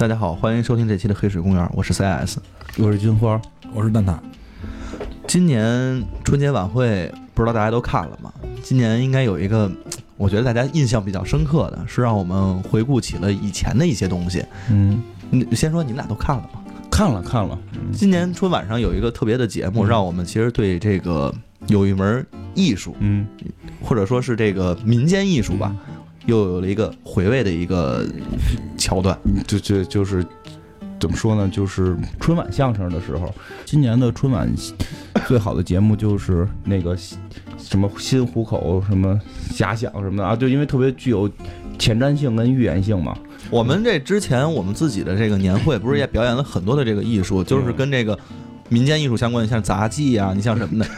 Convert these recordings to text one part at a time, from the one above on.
大家好，欢迎收听这期的黑水公园，我是 CS。我是金花，我是蛋挞。今年春节晚会不知道大家都看了吗？今年应该有一个，我觉得大家印象比较深刻的是，让我们回顾起了以前的一些东西。嗯，你先说，你们俩都看了吗？看了看了。今年春晚上有一个特别的节目，让我们其实对这个有一门艺术，嗯，或者说是这个民间艺术吧，又有了一个回味的一个桥段。就就就是怎么说呢？就是春晚相声的时候，今年的春晚最好的节目就是那个什么新虎口什么遐想什么的啊，就因为特别具有前瞻性跟预言性嘛。我们这之前我们自己的这个年会，不是也表演了很多的这个艺术，就是跟这个民间艺术相关的，像杂技啊，你像什么的，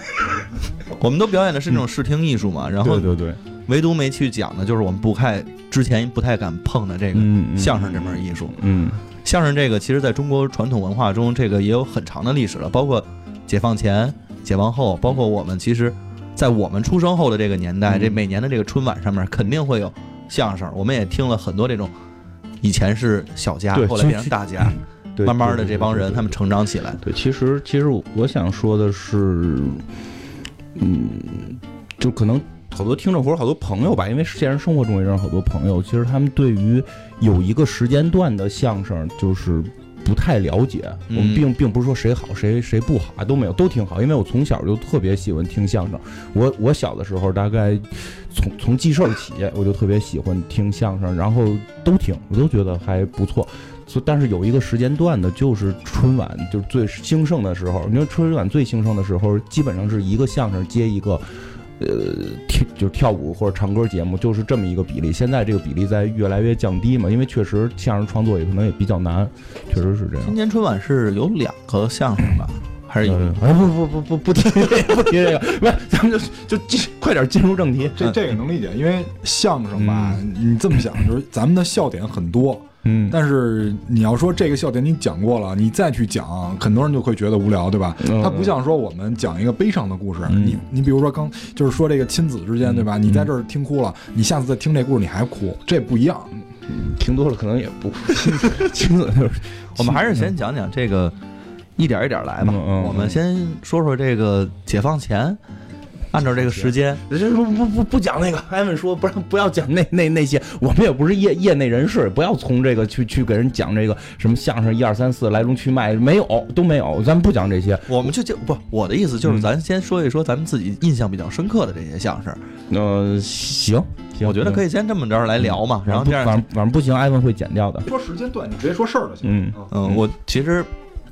我们都表演的是那种视听艺术嘛。然后对对对，唯独没去讲的，就是我们不太之前不太敢碰的这个相声这门艺术。嗯相声这个，其实在中国传统文化中，这个也有很长的历史了，包括解放前、解放后，包括我们其实，在我们出生后的这个年代，嗯这每年的这个春晚上面肯定会有相声，我们也听了很多这种，以前是小家，对后来变成大家，对，慢慢的这帮人他。们成长起来。对，其实其实我想说的是，嗯，就可能好多听众或者好多朋友吧，因为现实生活中也认识好多朋友，其实他们对于有一个时间段的相声就是。不太了解，嗯我们并并不是说谁好谁谁不好啊，都没有，都挺好。因为我从小就特别喜欢听相声，我我小的时候大概从从记事儿起，我就特别喜欢听相声，然后都听，我都觉得还不错。所以但是有一个时间段的，就是春晚就是最兴盛的时候。因为春晚最兴盛的时候，基本上是一个相声接一个，呃，跳就是跳舞或者唱歌节目，就是这么一个比例。现在这个比例在越来越降低嘛，因为确实相声创作也可能也比较难，确实是这样今。年春晚是有两个相声吧，还是一个？嗯哎不不不不不提这个，不提这个，不是，咱们就就进快点进入正题。这这个能理解，因为相声吧，你这么想，就是咱们的笑点很多，嗯，但是你要说这个笑点你讲过了，你再去讲，很多人就会觉得无聊，对吧？嗯它不像说我们讲一个悲伤的故事，嗯你你比如说刚就是说这个亲子之间，对吧？你在这儿听哭了，你下次再听这故事你还哭，这不一样。听多了可能也不 亲子就是，我们还是先讲讲这个，一点一点来吧。嗯嗯我们先说说这个解放前，按照这个时间，这不不不不讲那个，艾文说不让不要讲那那那些，我们也不是业业内人士，不要从这个去去给人讲这个什么相声一二三四来龙去脉，没有都没有，咱们不讲这些。我们就就不，我的意思就是，嗯咱先说一说咱们自己印象比较深刻的这些相声。呃，行行，我觉得可以，先这么着来聊嘛，然后这样反正反正不行，艾文会剪掉的。说时间段，你直接说事儿就行。嗯嗯，我其实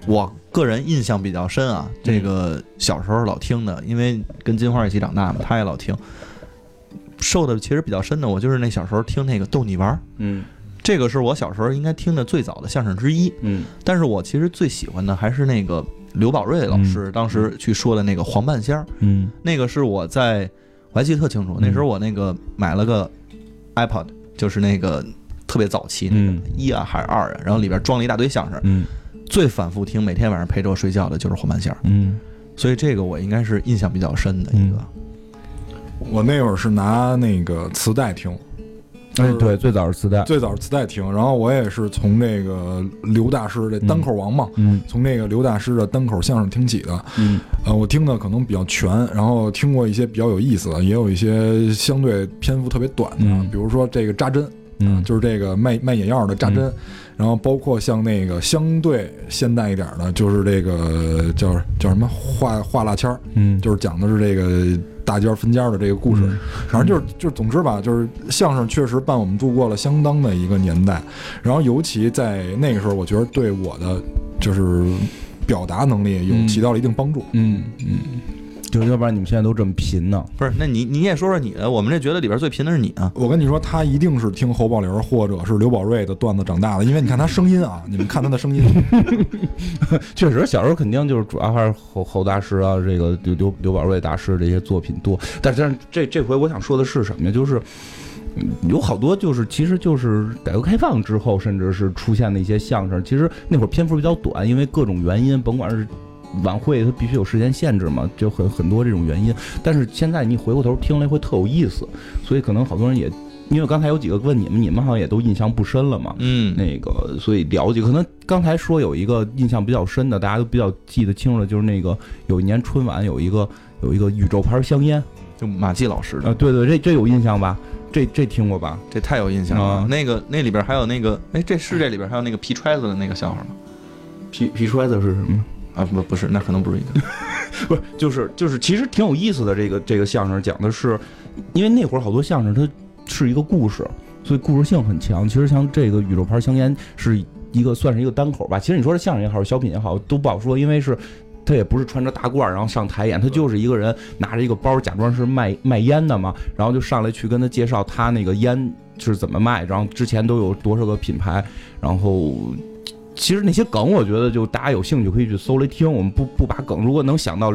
我个人印象比较深啊，嗯。这个小时候老听的，因为跟金花一起长大嘛，他也老听。受的其实比较深的，我就是那小时候听那个逗你玩儿，嗯。这个是我小时候应该听的最早的相声之一。嗯。但是我其实最喜欢的还是那个刘宝瑞老师当时去说的那个黄半仙儿，嗯。那个是我在我还记得特清楚，那时候我那个买了个 iPod，就是那个特别早期那个嗯。一啊还是二啊，然后里边装了一大堆相声，嗯最反复听，每天晚上陪着我睡觉的就是黄半仙儿，嗯所以这个我应该是印象比较深的一个。我那会儿是拿那个磁带听，哎对，最早是磁带。最早是磁带听，然后我也是从那个刘大师这单口王嘛，嗯从那个刘大师的单口相声听起的。嗯呃，我听的可能比较全，然后听过一些比较有意思的，也有一些相对篇幅特别短的，嗯比如说这个扎针，嗯。就是这个卖卖眼药的扎针，然后包括像那个相对现代一点的，就是这个叫叫什么画画蜡签儿，嗯。就是讲的是这个大尖分家的这个故事。嗯。反正就是就是，总之吧，就是相声确实伴我们度过了相当的一个年代，然后尤其在那个时候，我觉得对我的就是表达能力有嗯。起到了一定帮助。嗯嗯，就要不然你们现在都这么贫呢？不是，那你你也说说你的，我们这觉得里边最贫的是你啊。我跟你说，他一定是听侯宝林或者是刘宝瑞的段子长大的，因为你看他声音啊，你们看他的声音，确实，小时候肯定就是主要还是侯侯大师啊，这个刘刘刘宝瑞大师这些作品多。但是但是这这回我想说的是什么呀？就是嗯有好多就是其实就是改革开放之后，甚至是出现的一些相声，其实那会儿篇幅比较短，因为各种原因，甭管是。晚会它必须有时间限制嘛，就很很多这种原因。但是现在你回过头听了会特有意思，所以可能好多人也因为刚才有几个问你们，你们好像也都印象不深了嘛。嗯，那个，所以了解，可能刚才说有一个印象比较深的，大家都比较记得清楚的，就是那个有一年春晚有一个有一个宇宙牌香烟就马季老师的，啊，对对，这这有印象吧？这这听过吧？这太有印象了啊。那个那里边还有那个，哎，这是这里边还有那个皮揣子的那个笑话吗？皮皮揣子是什么？啊，不不是，那可能不是一个。不是，就是就是，其实挺有意思的。这个这个相声讲的是，因为那会儿好多相声它是一个故事，所以故事性很强。其实像这个宇宙牌香烟是一个算是一个单口吧。其实你说是相声也好，小品也好，都不好说，因为是他也不是穿着大褂儿然后上台演，他就是一个人拿着一个包，假装是卖卖烟的嘛，然后就上来去跟他介绍他那个烟是怎么卖，然后之前都有多少个品牌，然后。其实那些梗，我觉得就大家有兴趣可以去搜来听。我们不不把梗，如果能想到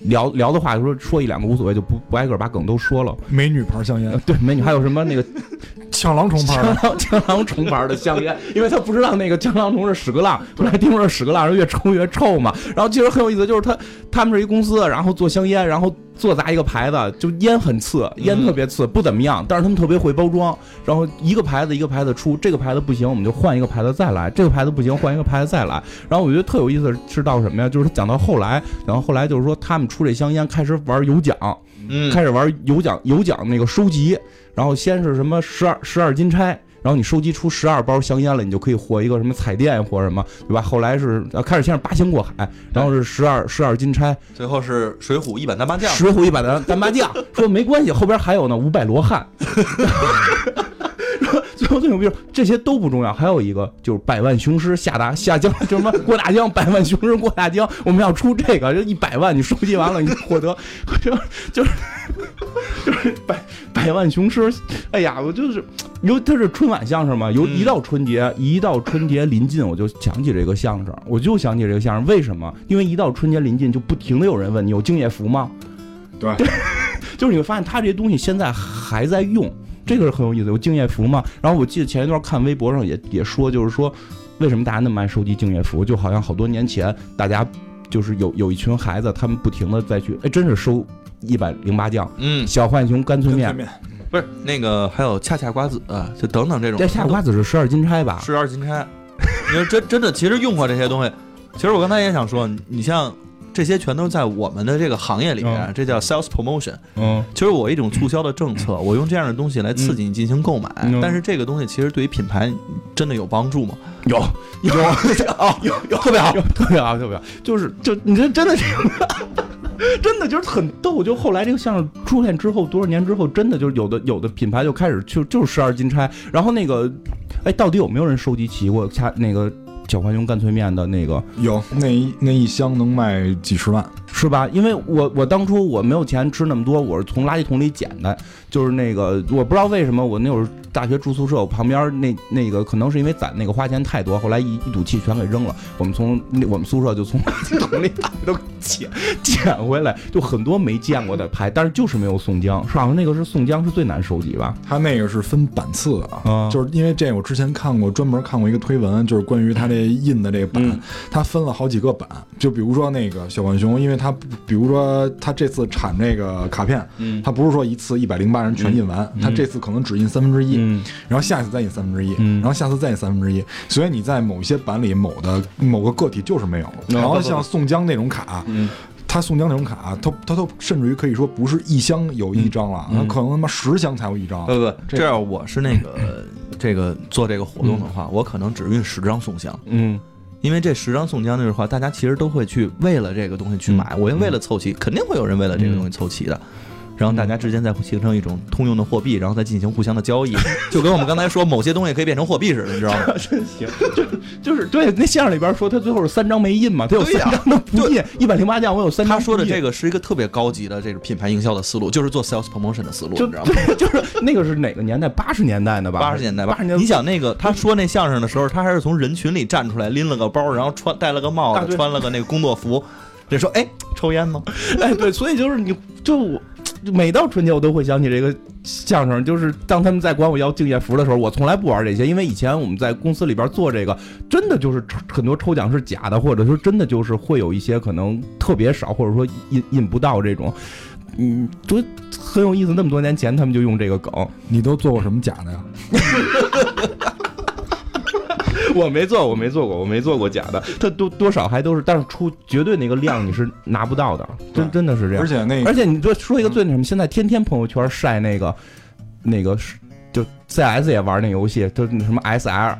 聊聊的话，说说一两个无所谓，就不不挨个把梗都说了。美女牌香烟呃，对，美女还有什么那个枪狼虫牌江的，郎江郎虫牌的香烟，因为他不知道那个江郎虫是屎壳郎，本来听说是屎壳郎是越抽越臭嘛。然后其实很有意思，就是他他们是一公司，然后做香烟，然后做砸一个牌子，就烟很次，烟特别次，不怎么样，但是他们特别会包装。然后一个牌子一个牌子出，这个牌子不行，我们就换一个牌子再来；这个牌子不行，换一个牌子再来。然后我觉得特有意思是到什么呀？就是他讲到后来，然后后来就是说他们出这香烟开始玩有奖，嗯，开始玩有奖有奖那个收集，然后先是什么十二十二金钗，然后你收集出十二包香烟了，你就可以获一个什么彩电或什么，对吧？后来是呃开始先是八仙过海，然后是十二十二金钗，最后是水浒一百单八将。水浒一百单单八将，说没关系，后边还有呢五百罗汉。说最后最牛逼，这些都不重要，还有一个就是百万雄师下达下江，就什么过大江，百万雄师过大江，我们要出这个，就一百万你收集完了，你获得就 就是就是百百万雄师，哎呀，我就是有它是春晚相声嘛，有嗯一到春节，一到春节临近，我就想起这个相声，我就想起这个相声，为什么？因为一到春节临近，就不停的有人问你有敬业福吗？对，就是你会发现他这些东西现在还在用，这个是很有意思。有敬业福嘛？然后我记得前一段看微博上也也说，就是说为什么大家那么爱收集敬业福？就好像好多年前大家就是有有一群孩子，他们不停的再去，哎，真是收一百零八将、嗯，小浣熊干脆面，不是那个还有恰恰瓜子啊，就等等这种。这恰瓜子是十二金钗吧？十二金钗，你说真真的，其实用过这些东西。其实我刚才也想说，你像这些全都是在我们的这个行业里面，嗯。这叫 sales promotion。嗯，其实我一种促销的政策，我用这样的东西来刺激你进行购买。嗯。但是这个东西其实对于品牌真的有帮助吗？有。有。哦有。有。特别好，特别好，特别好，就是就你这真的是。真的就是很逗，就后来这个相声出现之后，多少年之后，真的就是有的有的品牌就开始就就是十二金钗，然后那个，哎，到底有没有人收集齐过？恰那个小浣熊干脆面的那个有那一那一箱能卖几十万，是吧？因为我我当初我没有钱吃那么多，我是从垃圾桶里捡的，就是那个我不知道为什么我那会儿大学住宿舍，我旁边那那个可能是因为攒那个花钱太多，后来一一赌气全给扔了。我们从那我们宿舍就从垃圾桶里 把都捡捡回来，就很多没见过的牌，但是就是没有宋江，是好像那个是宋江是最难收集吧？他那个是分版次的啊，啊就是因为这我之前看过，专门看过一个推文，就是关于他这印的这个版，嗯它分了好几个版，就比如说那个小浣熊，因为它比如说它这次产这个卡片，嗯。它不是说一次一百零八人全印完，它这次可能只印三分之一，嗯。然后下次再印三分之一，嗯。然后下次再印三分之一，所以你在某些版里某的某个个体就是没有，然后像宋江那种卡，嗯。它宋江那种卡，他他都甚至于可以说不是一箱有一张了，可能他妈十箱才有一张。不不，这这样我是那个这个做这个活动的话，我可能只运十张宋江，嗯因为这十张宋江的话，大家其实都会去为了这个东西去买，我也为了凑齐，肯定会有人为了这个东西凑齐的。然后大家之间再形成一种通用的货币，然后再进行互相的交易，就跟我们刚才说某些东西可以变成货币似的，你知道吗？真行，就就是对那相声里边说他最后是三张没印嘛，他有三张都不印，一百零八将我有三张他说的这个。是一个特别高级的这个品牌营销的思路，就是做 sales promotion 的思路，就你知道吗？对，就是那个是哪个年代？八十年代的吧？八十年代吧八十，年代。你想那个他说那相声的时候，他还是从人群里站出来，拎了个包，然后穿戴了个帽子，穿了个那个工作服。这说，哎，抽烟吗？哎，对，所以就是你就我每到春节我都会想起这个相声，就是当他们在管我要敬业福的时候，我从来不玩这些，因为以前我们在公司里边做这个，真的就是很多抽奖是假的，或者说真的就是会有一些可能特别少，或者说印印不到这种。嗯，就很有意思。那么多年前他们就用这个梗，你都做过什么假的呀？我没做，我没做过，我没做过假的。它多多少还都是，但是出绝对那个量你是拿不到的，真真的是这样而。且那个而且你说说一个最那什么，现在天天朋友圈晒那个那个是就 CS 也玩那游戏，就那什么 SL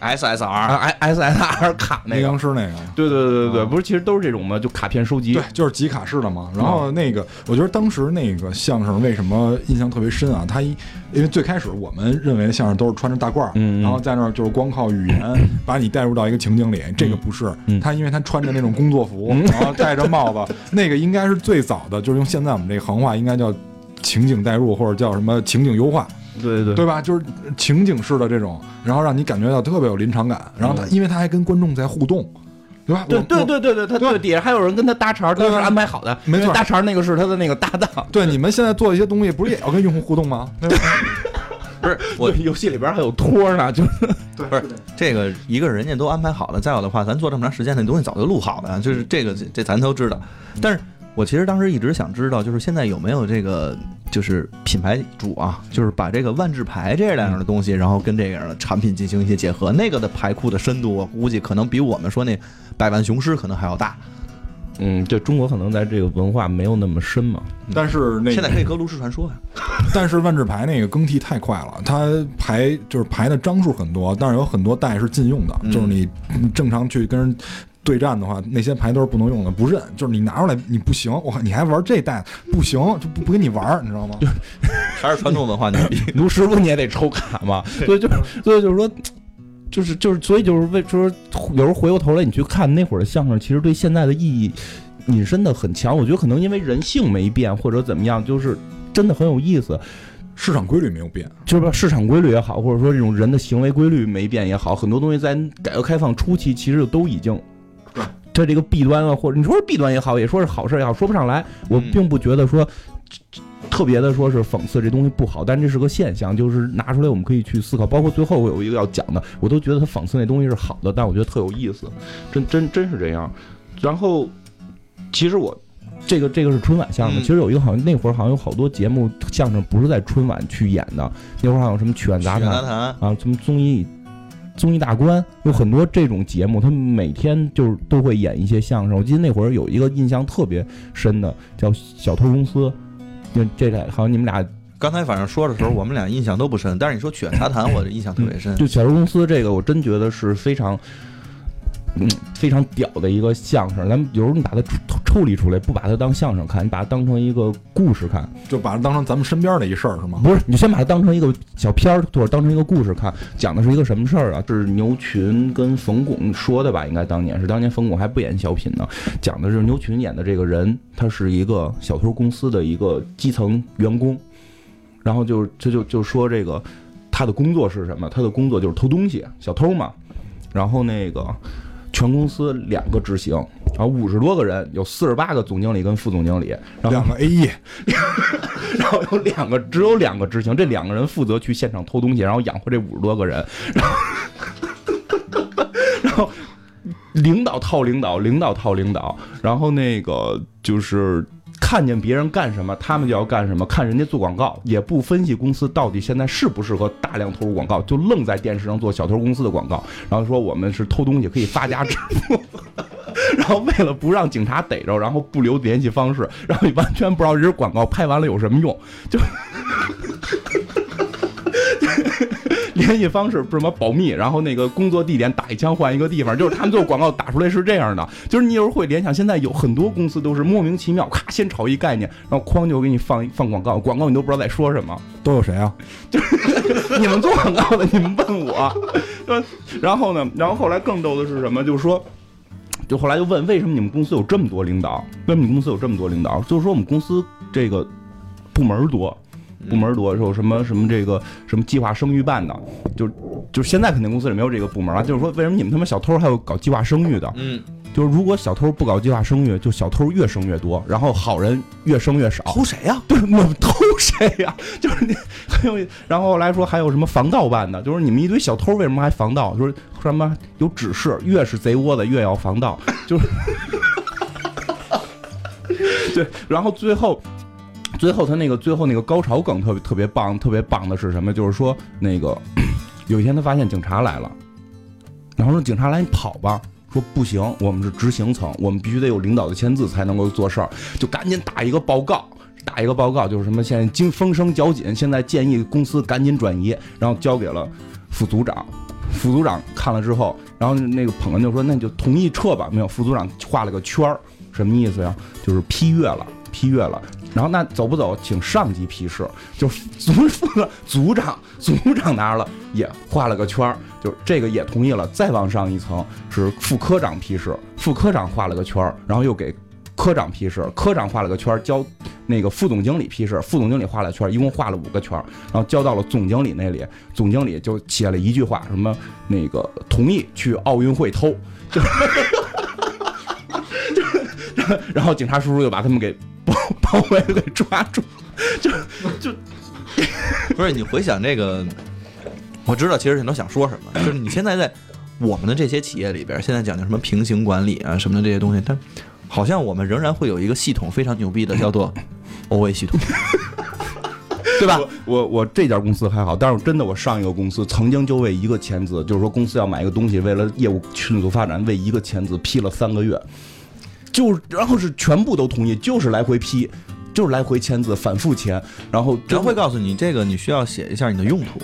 SSR 啊 SSR 卡那阴个。阳师那个。对对对对对，啊不是，其实都是这种嘛，就卡片收集。对，就是集卡式的嘛。然后那个，我觉得当时那个相声为什么印象特别深啊？他一因为最开始我们认为相声都是穿着大褂然后在那儿就是光靠语言 把你带入到一个情景里。这个不是，嗯他因为他穿着那种工作服，然后戴着帽子，那个应该是最早的，就是用现在我们这个行话应该叫情景代入，或者叫什么情景优化。对对对吧？就是情景式的这种，然后让你感觉到特别有临场感。然后他，嗯因为他还跟观众在互动，对吧？对对对对对，他对对底下还有人跟他搭茬，都是安排好的。没错搭茬那个是他的那个搭档。对，你们现在做一些东西，不是也要跟用户互动吗？对吧？不是我游戏里边还有托呢，就是对，不是这个一个人家都安排好了，再有的话，咱做这么长时间，那东西早就录好了，就是这个这这咱都知道。但是我其实当时一直想知道，就是现在有没有这个就是品牌主啊，就是把这个万智牌这样的东西，然后跟这样的产品进行一些结合，那个的牌库的深度，我估计可能比我们说那百万雄师可能还要大。嗯，就中国可能在这个文化没有那么深嘛。但是那个，现在可以搁炉石传说呀，但是万智牌那个更替太快了，它牌就是牌的张数很多，但是有很多代是禁用的，嗯就是你正常去跟人。对战的话，那些牌都是不能用的，不认。就是你拿出来，你不行，我靠，你还玩这代不行，就不不跟你玩，你知道吗？还是传统文化牛逼。卢师傅你也得抽卡嘛，所以就所以就是说，就是就是所以就是为说有时候回过头来你去看那会儿的相声，其实对现在的意义引申的很强。我觉得可能因为人性没变或者怎么样，就是真的很有意思。市场规律没有变，就是说市场规律也好，或者说这种人的行为规律没变也好，很多东西在改革开放初期其实就都已经。这这个弊端啊，或者你说是弊端也好，也说是好事也好，说不上来。我嗯并不觉得说特别的说是讽刺这东西不好，但这是个现象，就是拿出来我们可以去思考。包括最后我有一个要讲的，我都觉得他讽刺那东西是好的，但我觉得特有意思，真真真是这样。然后其实我这个这个是春晚相声，嗯其实有一个好像那会儿好像有好多节目相声不是在春晚去演的，那会儿好像有什么曲苑杂谈，啊，什么综艺。综艺大观有很多这种节目，他们每天就是都会演一些相声。我记得那会儿有一个印象特别深的，叫《小偷公司》，就这俩好像你们俩刚才反正说的时候，我们俩印象都不深，但是你说曲苑杂谈，我的印象特别深。就小偷公司这个，我真觉得是非常，嗯，非常屌的一个相声。咱们有时候你把它抽抽离出来，不把它当相声看，你把它当成一个故事看，就把它当成咱们身边的一事儿，是吗？不是，你先把它当成一个小片儿，或者当成一个故事看，讲的是一个什么事儿啊？是牛群跟冯巩说的吧？应该当年是当年冯巩还不演小品呢，讲的是牛群演的这个人，他是一个小偷公司的一个基层员工，然后就就就就说这个他的工作是什么？他的工作就是偷东西，小偷嘛。然后那个全公司两个执行，然后五十多个人，有四十八个总经理跟副总经理，然后两个 A E，然后有两个，只有两个执行，这两个人负责去现场偷东西，然后养活这五十多个人，然后，然后领导套领导，领导套领导，然后那个就是。看见别人干什么，他们就要干什么。看人家做广告，也不分析公司到底现在适不适合大量投入广告，就愣在电视上做小偷公司的广告，然后说我们是偷东西可以发家致富。然后为了不让警察逮着，然后不留联系方式，然后你完全不知道这广告拍完了有什么用，就联系方式什么保密，然后那个工作地点打一枪换一个地方，就是他们做广告打出来是这样的，就是你有时候会联想，现在有很多公司都是莫名其妙，咔先炒一概念，然后哐就给你放放广告，广告你都不知道在说什么。都有谁啊？就是你们做广告的，你们问我，然后呢，然后后来更逗的是什么？就是说，就后来就问为什么你们公司有这么多领导？为什么你们公司有这么多领导？就是说我们公司这个部门多。部门儿多，有什么什么这个什么计划生育办的，就就是现在肯定公司里没有这个部门了。就是说，为什么你们他妈小偷还有搞计划生育的？嗯，就是如果小偷不搞计划生育，就小偷越生越多，然后好人越生越少。偷谁呀？对，我们偷谁呀、就是你很有意，然后后来说还有什么防盗办的，就是你们一堆小偷为什么还防盗？就是什么有指示，越是贼窝子越要防盗，就是对，然后最后。最后他那个最后那个高潮梗特别特别棒，特别棒的是什么？就是说那个 有一天他发现警察来了，然后说警察来你跑吧。说不行，我们是执行层，我们必须得有领导的签字才能够做事儿，就赶紧打一个报告，打一个报告，就是什么现在经风声较紧，现在建议公司赶紧转移，然后交给了副组长。副组长看了之后，然后那个捧哏就说：“那你就同意撤吧。”没有，副组长画了个圈儿，什么意思呀？就是批阅了，批阅了。然后那走不走，请上级批示。就组副 组长，组长拿了也画了个圈儿，就这个也同意了。再往上一层是副科长批示，副科长画了个圈儿，然后又给科长批示，科长画了个圈儿，交那个副总经理批示，副总经理画了圈儿，一共画了五个圈儿，然后交到了总经理那里，总经理就写了一句话，什么那个同意去奥运会偷，就 然后警察叔叔又把他们给包包围给抓住，就就不是你回想这个，我知道其实你都想说什么，就是你现在在我们的这些企业里边，现在讲究什么平行管理啊什么的这些东西，但好像我们仍然会有一个系统非常牛逼的，叫做 OA 系统，对吧？我我我这家公司还好，但是真的我上一个公司曾经就为一个签字，就是说公司要买一个东西，为了业务迅速发展，为一个签字批了三个月，就然后是全部都同意，就是来回批，就是来回签字，反复签，然后他会告诉你这个你需要写一下你的用途，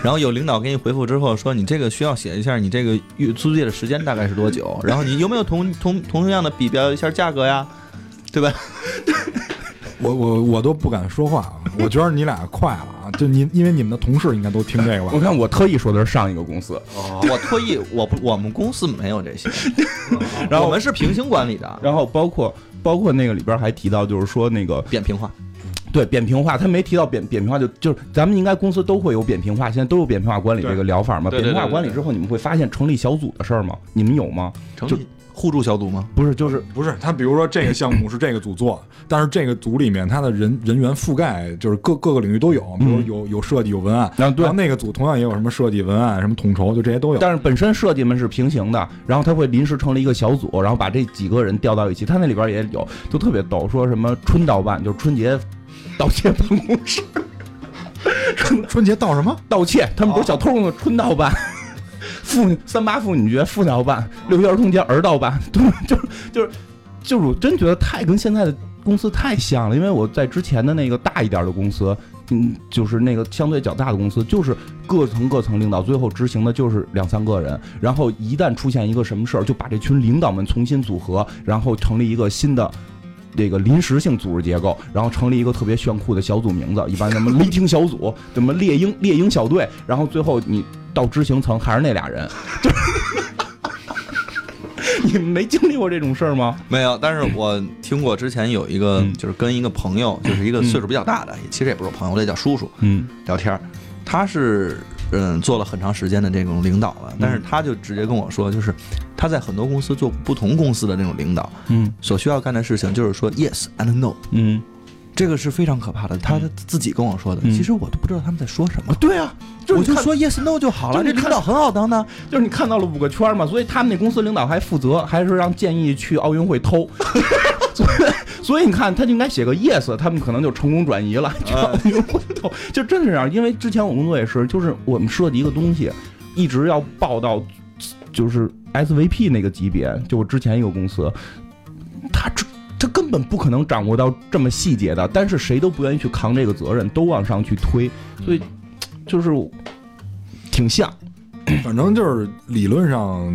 然后有领导给你回复之后说你这个需要写一下你这个月租借的时间大概是多久，然后你有没有同同同样的比较一下价格呀，对吧？我我我都不敢说话啊！我觉得你俩快了啊！就你，因为你们的同事应该都听这个吧我？看我特意说的是上一个公司，我特意我不我们公司没有这些，然后我们是平行管理的，然后包括包括那个里边还提到，就是说那个扁平化。对扁平化，他没提到扁扁平化，就就是咱们应该公司都会有扁平化，现在都有扁平化管理这个疗法嘛。扁平化管理之后，你们会发现成立小组的事儿吗？你们有吗？就成立互助小组吗？不是，就是不是他，比如说这个项目是这个组做，但是这个组里面他的人人员覆盖就是各各个领域都有，比如有有设计有文案，然后那个组同样也有什么设计文案什么统筹，就这些都有。但是本身设计们是平行的，然后他会临时成立一个小组，然后把这几个人调到一起。他那里边也有，就特别逗，说什么春盗办，就是春节盗窃办公室 春春节盗什么？盗窃，他们不是小偷吗？春盗办。妇三八妇女节妇盗办，六一儿童节儿盗办，对，就是就是就是，我真觉得太跟现在的公司太像了。因为我在之前的那个大一点的公司，嗯，就是那个相对较大的公司，就是各层各层领导最后执行的就是两三个人，然后一旦出现一个什么事儿，就把这群领导们重新组合，然后成立一个新的。这个临时性组织结构，然后成立一个特别炫酷的小组名字，一般什么 雷霆小组，什么猎鹰猎鹰小队，然后最后你到执行层还是那俩人，就是 你们没经历过这种事儿吗？没有，但是我听过之前有一个，嗯。就是跟一个朋友，就是一个岁数比较大的，其实也不是朋友，我得叫叔叔嗯。聊天儿。他是嗯做了很长时间的这种领导了，但是他就直接跟我说，就是他在很多公司做不同公司的那种领导，嗯。所需要干的事情就是说 yes and no，嗯，这个是非常可怕的。他自己跟我说的，嗯其实我都不知道他们在说什么。对啊，就是我就说 yes no 就好了，这领导很好当的。就是你看到了五个圈儿嘛，所以他们那公司领导还负责，还是让建议去奥运会偷。所以，所以你看，他就应该写个 yes，他们可能就成功转移了，去奥运会偷。就真是这样，因为之前我工作也是，就是我们设计一个东西，一直要报到就是 SVP 那个级别，就我之前一个公司，他这。他根本不可能掌握到这么细节的，但是谁都不愿意去扛这个责任，都往上去推，所以就是挺像。反正就是理论上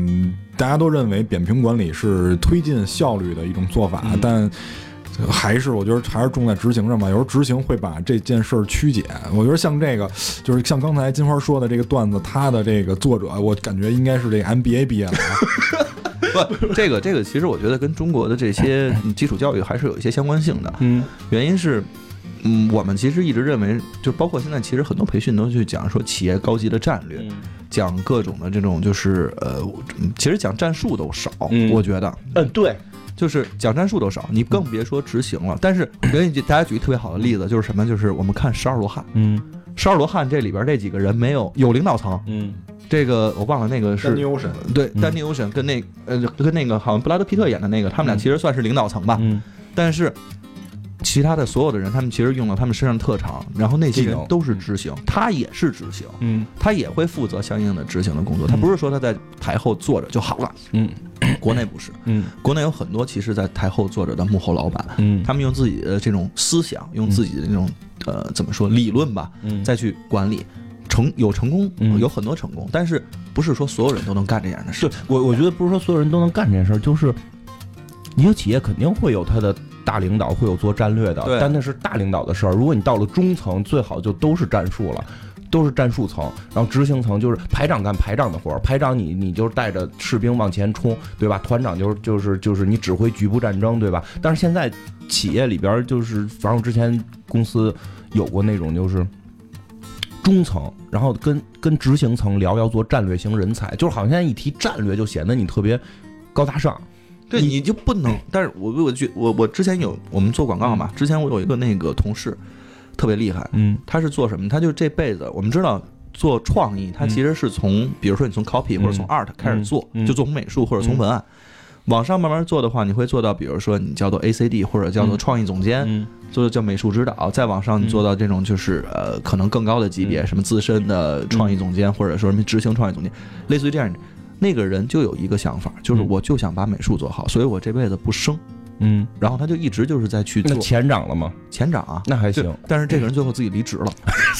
大家都认为扁平管理是推进效率的一种做法，嗯但。还是我觉得还是重在执行上吧，有时候执行会把这件事儿曲解。我觉得像这个，就是像刚才金花说的这个段子，他的这个作者，我感觉应该是这个 MBA 毕业的啊。不，这个这个其实我觉得跟中国的这些基础教育还是有一些相关性的。嗯原因是，嗯，我们其实一直认为，就包括现在，其实很多培训都去讲说企业高级的战略，讲各种的这种就是呃，嗯其实讲战术都少，嗯我觉得嗯，对，就是讲战术都少，你更别说执行了。但是我给你大家举一个特别好的例子，就是什么？就是我们看十二罗汉，嗯十二罗汉这里边这几个人没有有领导层，嗯这个我忘了那个是丹尼欧神。对嗯。丹尼欧神跟那呃跟那个好像布拉德皮特演的那个，他们俩嗯其实算是领导层吧，嗯。但是其他的所有的人，他们其实用了他们身上的特长，然后那些人都是执行，他也是执行，嗯。他也会负责相应的执行的工作，他不是说他在台后坐着就好了。嗯。国内不是，嗯。国内有很多其实在台后坐着的幕后老板，嗯。他们用自己的这种思想，用自己的那种呃怎么说理论吧，嗯。再去管理。成有成功，嗯有很多成功，但是不是说所有人都能干这样的事对。我我觉得不是说所有人都能干这件事儿，就是一个企业肯定会有他的大领导，会有做战略的，但那是大领导的事儿。如果你到了中层，最好就都是战术了。都是战术层，然后执行层就是排长干排长的活儿，排长你你就是带着士兵往前冲，对吧？团长就是就是就是你指挥局部战争，对吧？但是现在企业里边儿就是，反正我之前公司有过那种就是中层，然后跟跟执行层聊要做战略型人才，就是好像现在一提战略就显得你特别高大上。对，你就不能。但是我我觉我我之前有我们做广告嘛，之前我有一个那个同事特别厉害，嗯他是做什么？他就这辈子，我们知道做创意，他其实是从，比如说你从 copy 或者从 art 开始做，嗯就做从美术或者从文案。往上慢慢做的话，你会做到，比如说你叫做 ACD 或者叫做创意总监，嗯。做叫美术指导，再往上你做到这种就是呃可能更高的级别，嗯。什么资深的创意总监，或者说什么执行创意总监，类似于这样，那个人就有一个想法，就是嗯。我就想把美术做好，所以我这辈子不升，嗯，然后他就一直就是在去那做钱涨了吗？前长啊，那还行。但是这个人最后自己离职了，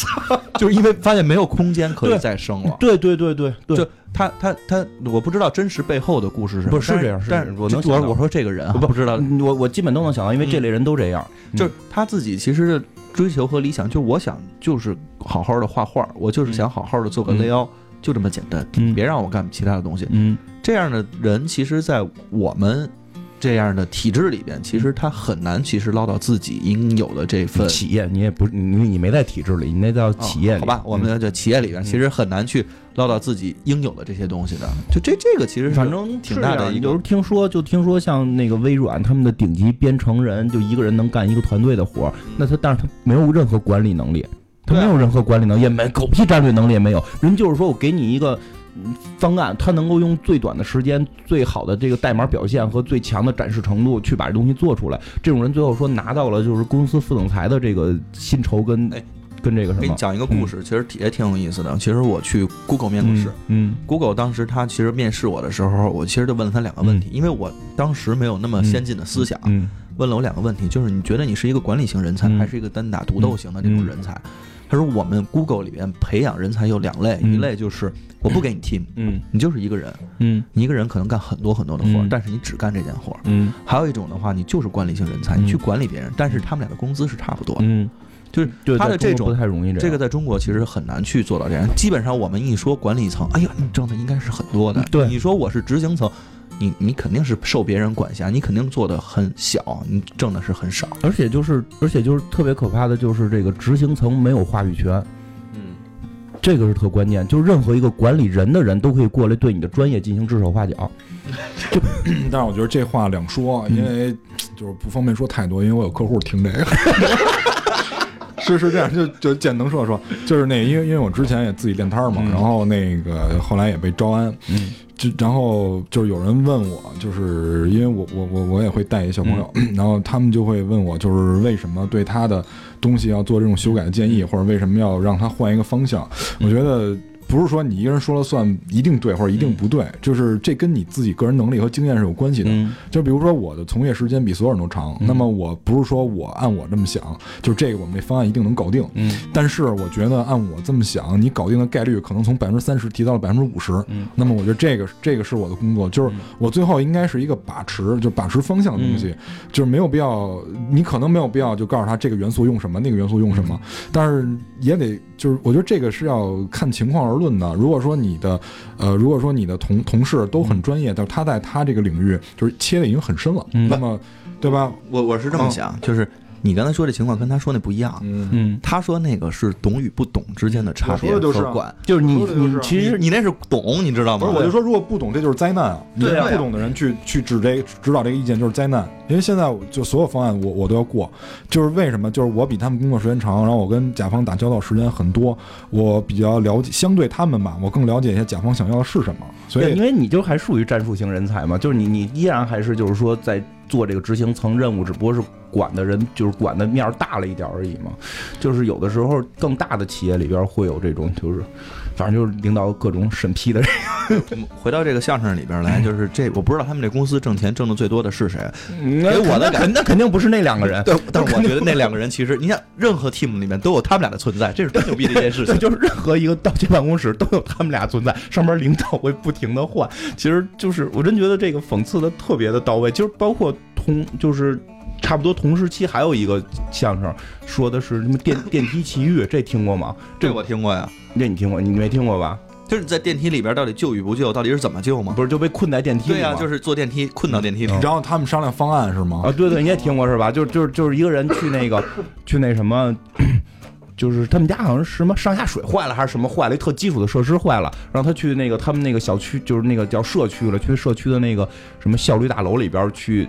就是因为发现没有空间可以对。再生了。对对对对对，就他他他，我不知道真实背后的故事是什么，不是这样是但是我能想到。我我说这个人啊，不不知道，嗯我我基本都能想到，因为这类人都这样。就是他自己其实的追求和理想，就是我想就是好好的画画，我就是想好好的做个嗯。layout，就这么简单，嗯。别让我干其他的东西。嗯。这样的人，其实，在我们这样的体制里边，其实他很难，其实捞到自己应有的这份企业你也不你你没在体制里，你那叫企业。哦好吧，我们这企业里边其实很难去捞到自己应有的这些东西的。就这这个其实反正挺大的一个有时候听说，就听说像那个微软他们的顶级编程人，就一个人能干一个团队的活儿，那他但是他没有任何管理能力，他没有任何管理能力，也没狗屁战略能力也没有。人就是说我给你一个。嗯方案，他能够用最短的时间、最好的这个代码表现和最强的展示程度去把这东西做出来。这种人最后说拿到了就是公司副总裁的这个薪酬跟哎跟这个什么给你讲一个故事，其实也挺有意思的。其实我去 Google 面过试。嗯 Google 当时他其实面试我的时候，我其实就问了他两个问题，因为我当时没有那么先进的思想，嗯问了我两个问题，就是你觉得你是一个管理型人才，嗯还是一个单打独斗型的这种人才？他说我们 Google 里面培养人才有两类，嗯一类就是我不给你 team，嗯你就是一个人，嗯你一个人可能干很多很多的活但是你只干这件活还有一种的话，你就是管理型人才，嗯你去管理别人，但是他们俩的工资是差不多的。嗯，就是他的这种不太容易这。这个在中国其实很难去做到这样。基本上我们一说管理层，哎呀，你挣的应该是很多的。你说我是执行层，你你肯定是受别人管辖，你肯定做的很小，你挣的是很少。而且就是，而且就是特别可怕的，就是这个执行层没有话语权，嗯，这个是特关键。就是任何一个管理人的人都可以过来对你的专业进行指手画脚。但是我觉得这话两说，因为就是不方便说太多，因为我有客户听这个。是是这样，就就见能说说，就是那因为因为我之前也自己练摊儿嘛，嗯然后那个后来也被招安，嗯就然后就是有人问我，就是因为我我我我也会带一小朋友，然后他们就会问我，就是为什么对他的东西要做这种修改的建议，或者为什么要让他换一个方向？我觉得。不是说你一个人说了算一定对或者一定不对，就是这跟你自己个人能力和经验是有关系的。嗯。就比如说我的从业时间比所有人都长，嗯。那么我不是说我按我这么想，就是这个我们这方案一定能搞定。嗯。但是我觉得按我这么想，你搞定的概率可能从百分之三十提到了百分之五十。嗯。那么我觉得这个这个是我的工作，就是我最后应该是一个把持，就把持方向的东西，就是没有必要，你可能没有必要就告诉他这个元素用什么，那个元素用什么，但是也得就是我觉得这个是要看情况而论的。如果说你的呃，如果说你的同同事都很专业，但是他在他这个领域就是切的已经很深了，嗯那么对吧？我我是这么想，就是你刚才说这情况跟他说那不一样。嗯，嗯，他说那个是懂与不懂之间的差别我说管，就是你你其实你那是懂，你知道吗？不是，我就说，如果不懂，这就是灾难啊！对啊不懂的人去去指这指导这个意见就是灾难，因为现在就所有方案我我都要过，就是为什么？就是我比他们工作时间长，然后我跟甲方打交道时间很多，我比较了解，相对他们吧，我更了解一些甲方想要的是什么，所对，以因为你就还属于战术型人才嘛，就是你你依然还是就是说在做这个执行层任务，只不过是管的人就是管的面儿大了一点而已嘛。就是有的时候更大的企业里边会有这种，就是反正就是领导各种审批的人。回到这个相声里边来，就是这我不知道他们这公司挣钱挣的最多的是谁。给我的肯那肯定不是那两个人，对，但是我觉得那两个人其实，你想任何 team 里面都有他们俩的存在，这是真牛逼的一件事 情，。就是任何一个道歉办公室都有他们俩存在，上面领导会不停的换。其实就是我真觉得这个讽刺的特别的到位，就是包括通就是。差不多同时期还有一个相声，说的是什么电 电梯奇遇，这听过吗？这我听过呀，这你听过？你没听过吧？就是在电梯里边到底救与不救，到底是怎么救吗？不是就被困在电梯里吗？对呀，就是坐电梯困到电梯里。然后他们商量方案是吗？啊，对对，你也听过是吧？就就是就是一个人去那个 去那什么，就是他们家好像是什么上下水坏了还是什么坏了，一特基础的设施坏了，然后他去那个他们那个小区，就是那个叫社区了，去社区的那个什么效率大楼里边去。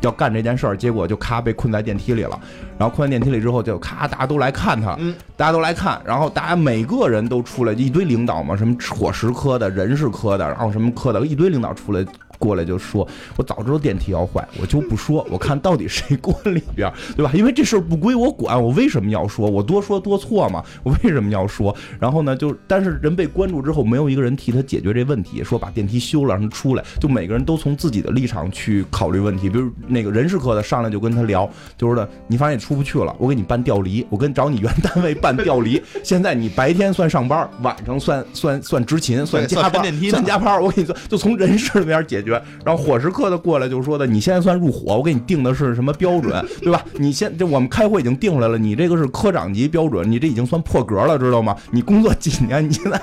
要干这件事儿，结果就咔被困在电梯里了。然后困在电梯里之后，就咔大家都来看他，嗯大家都来看，然后大家每个人都出来，一堆领导嘛，什么伙食科的、人事科的，然后什么科的，一堆领导出来过来就说：“我早知道电梯要坏，我就不说，我看到底谁关里边，对吧？因为这事儿不归我管，我为什么要说？我多说多错嘛？我为什么要说？然后呢，就但是人被关注之后，没有一个人替他解决这问题，说把电梯修了让他出来，就每个人都从自己的立场去考虑问题。比如那个人事科的上来就跟他聊，就说的你发现你出不去了，我给你办调离，我跟找你原单位办调离。现在你白天算上班，晚上算算算执勤，算加班，算加班。我给你算，就从人事那边解然后伙食科的过来就说的，你现在算入伙，我给你定的是什么标准，对吧？你现这我们开会已经定出来了，你这个是科长级标准，你这已经算破格了，知道吗？你工作几年，你现在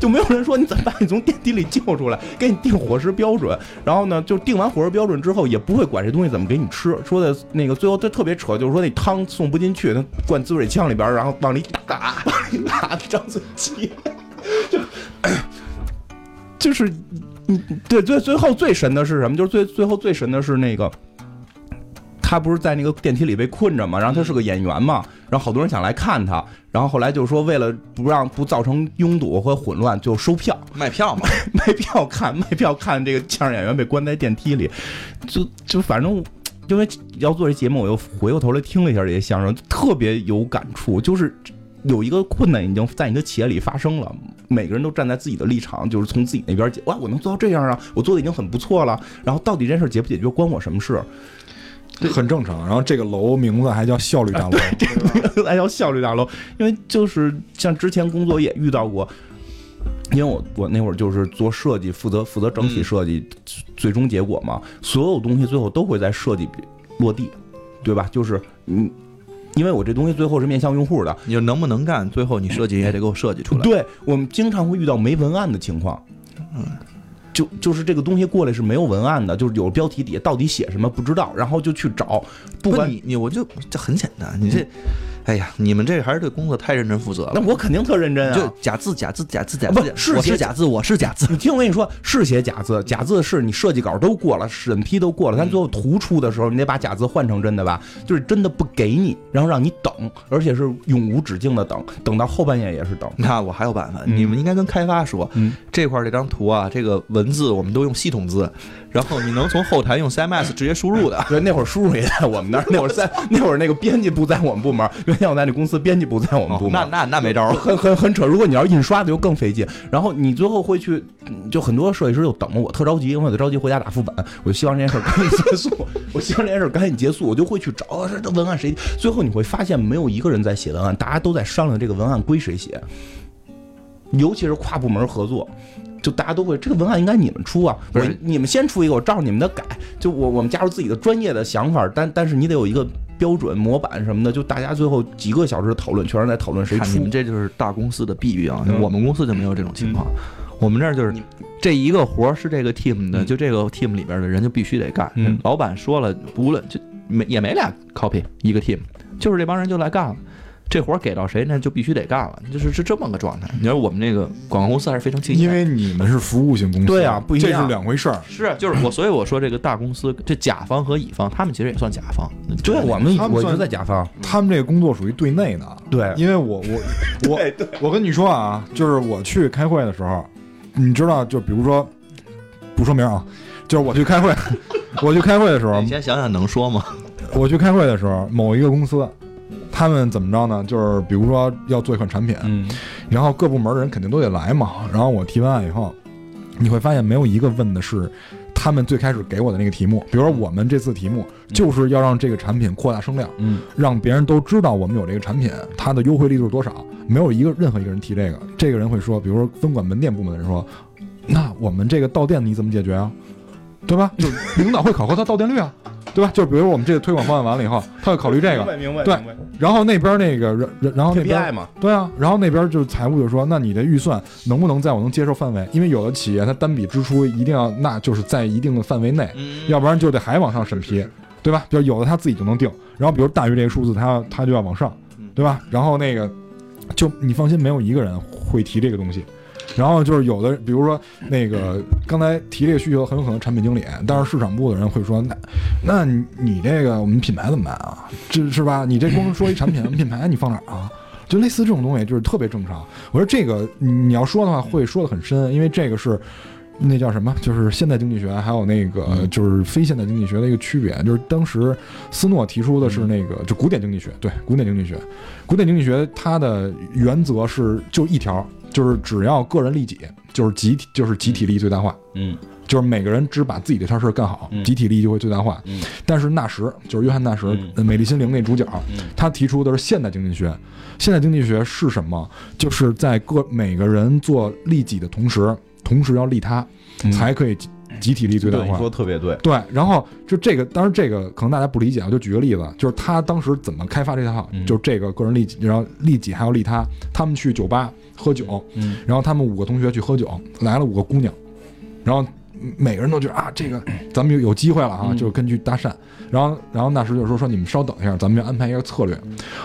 就没有人说你怎么把你从电梯里救出来，给你定伙食标准。然后呢，就定完伙食标准之后，也不会管这东西怎么给你吃。说的那个最后他特别扯，就是说那汤送不进去，他灌滋水枪里边，然后往里打，往里打张嘴气，就 就是嗯，对，最最后最神的是什么？就是最最后最神的是那个。他不是在那个电梯里被困着嘛，然后他是个演员嘛，然后好多人想来看他，然后后来就说为了不让不造成拥堵和混乱，就收票，卖票嘛，卖票看，卖票看这个相声演员被关在电梯里，就就反正。因为要做这节目，我又回过头来听了一下这些相声，特别有感触。就是有一个困难已经在你的企业里发生了，每个人都站在自己的立场，就是从自己那边解。哇，我能做到这样啊，我做的已经很不错了。然后到底这件事解不解决，关我什么事？很正常。然后这个楼名字还叫效率大楼，还叫效率大楼，因为就是像之前工作也遇到过，因为我我那会儿就是做设计，负责负责整体设计，最终结果嘛，所有东西最后都会在设计落地，对吧？就是嗯，因为我这东西最后是面向用户的，你就能不能干，最后你设计也得给我设计出来。对我们经常会遇到没文案的情况，嗯。就就是这个东西过来是没有文案的，就是有标题底下到底写什么不知道，然后就去找，不管你你我就这很简单，你这，哎呀，你们这还是对工作太认真负责了。那我肯定特认真啊，就假字假字假字假字不字，是写我是假字，我是假字。你听我跟你说，是写假字，假字是你设计稿都过了，审批都过了，但最后图出的时候，你得把假字换成真的吧？就是真的不给你，然后让你等，而且是永无止境的等，等到后半夜也是等。那我还有办法，嗯你们应该跟开发说，嗯这块这张图啊，这个文字我们都用系统字，然后你能从后台用 CMS 直接输入的。对，那会儿输入也在我们那儿，那会儿在那会儿那个编辑不在我们部门，原先我在那公司编辑部在我们部门。那那那没招儿了。很很很扯。如果你要是印刷的，就更费劲。然后你最后会去，嗯就很多设计师就等着我，特着急，因为我得着急回家打副本。我就希望这件事儿赶紧结束，我希望这件事赶紧结束，我就会去找啊这这文案谁。最后你会发现，没有一个人在写文案，大家都在商量这个文案归谁写。尤其是跨部门合作，就大家都会这个文案应该你们出啊，你们先出一个，我照着你们的改。就我我们加入自己的专业的想法，但但是你得有一个标准模板什么的，就大家最后几个小时的讨论，全是在讨论谁出你们。这就是大公司的弊病啊！嗯我们公司就没有这种情况，我们这儿就是这一个活儿是这个 team 的，嗯就这个 team 里边的人就必须得干。嗯老板说了，无论就没也没俩 copy 一个 team，就是这帮人就来干了。这活儿给到谁那，就必须得干了，就是是这么个状态。你说我们那个广告公司还是非常清晰的，因为你们是服务性公司，对啊不一样这是两回事儿。是就是我，所以我说这个大公司，这甲方和乙方，他们其实也算甲方。对我们我一直他们算在甲方，他们这个工作属于对内的，对因为我我 我我跟你说啊，就是我去开会的时候，你知道，就比如说不说名啊，就是我去开会，我去开会的时候你，先想想能说吗？我去开会的时候，某一个公司，他们怎么着呢？就是比如说要做一款产品，嗯然后各部门的人肯定都得来嘛。然后我提完案以后，你会发现没有一个问的是他们最开始给我的那个题目。比如说我们这次题目就是要让这个产品扩大声量，嗯让别人都知道我们有这个产品，它的优惠力度是多少。没有一个任何一个人提这个，这个人会说，比如说分管门店部门的人说，那我们这个到店你怎么解决啊？对吧？就领导会考核他到店率啊，对吧？就比如我们这个推广方案完了以后，他会考虑这个，明白明白，对然后那边那个，然然后那边嘛，对啊，然后那边就是财务就说，那你的预算能不能在我能接受范围？因为有的企业它单笔支出一定要，那就是在一定的范围内，嗯要不然就得还往上审批，对吧？比如有的他自己就能定，然后比如大于这个数字，他他就要往上，对吧？然后那个，就你放心，没有一个人会提这个东西。然后就是有的，比如说那个刚才提这个需求，很有可能产品经理，但是市场部的人会说，那那你你这个我们品牌怎么办啊？这是吧？你这光说一产品，我们品牌你放哪儿啊？就类似这种东西，就是特别正常。我说这个你你要说的话，会说的很深，因为这个是那叫什么？就是现代经济学还有那个嗯就是非现代经济学的一个区别。就是当时斯诺提出的是那个就古典经济学，对古典经济学，古典经济学它的原则是就一条，就是只要个人利己，就是集体就是集体利益最大化。嗯就是每个人只把自己这摊事儿干好，嗯集体利益就会最大化。嗯但是纳什就是约翰纳什，美丽心灵那主角，嗯他提出的是现代经济学。现代经济学是什么？就是在各每个人做利己的同时，同时要利他，嗯才可以集集体利益最大化。说特别对，对，然后就这个，当然这个可能大家不理解啊，就举个例子，就是他当时怎么开发这套，嗯就是这个个人利己，然后利己还要利他。他们去酒吧喝酒，嗯然后他们五个同学去喝酒，来了五个姑娘，然后每个人都觉得啊，这个 咱们有有机会了啊，嗯就根据搭讪。然后，然后那时就说说你们稍等一下，咱们就安排一个策略。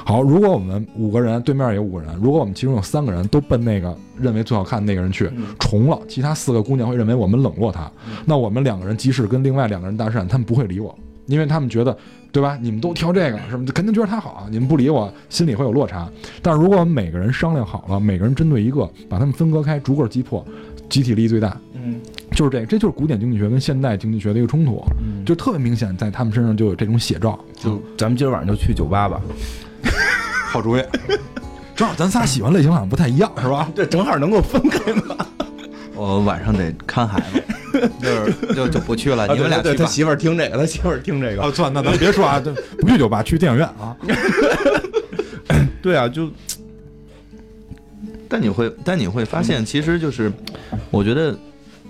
好，如果我们五个人对面有五个人，如果我们其中有三个人都奔那个认为最好看的那个人去，重了，其他四个姑娘会认为我们冷落他。那我们两个人即使跟另外两个人搭讪，他们不会理我，因为他们觉得，对吧？你们都挑这个什么，肯定觉得他好，你们不理我，心里会有落差。但是如果我们每个人商量好了，每个人针对一个，把他们分割开，逐个击破，集体利益最大，嗯就是这个，这就是古典经济学跟现代经济学的一个冲突，嗯，就特别明显，在他们身上就有这种写照。就咱们今儿晚上就去酒吧吧，好主意，正好咱仨喜欢类型好像不太一样，是吧？这正好能够分开嘛。我晚上得看孩子，就是就就不去了，你们俩。对他媳妇儿听这个，他媳妇儿听这个，啊，算，那咱别说啊，这不去酒吧，去电影院啊。对啊，就但你会，但你会发现，其实就是，我觉得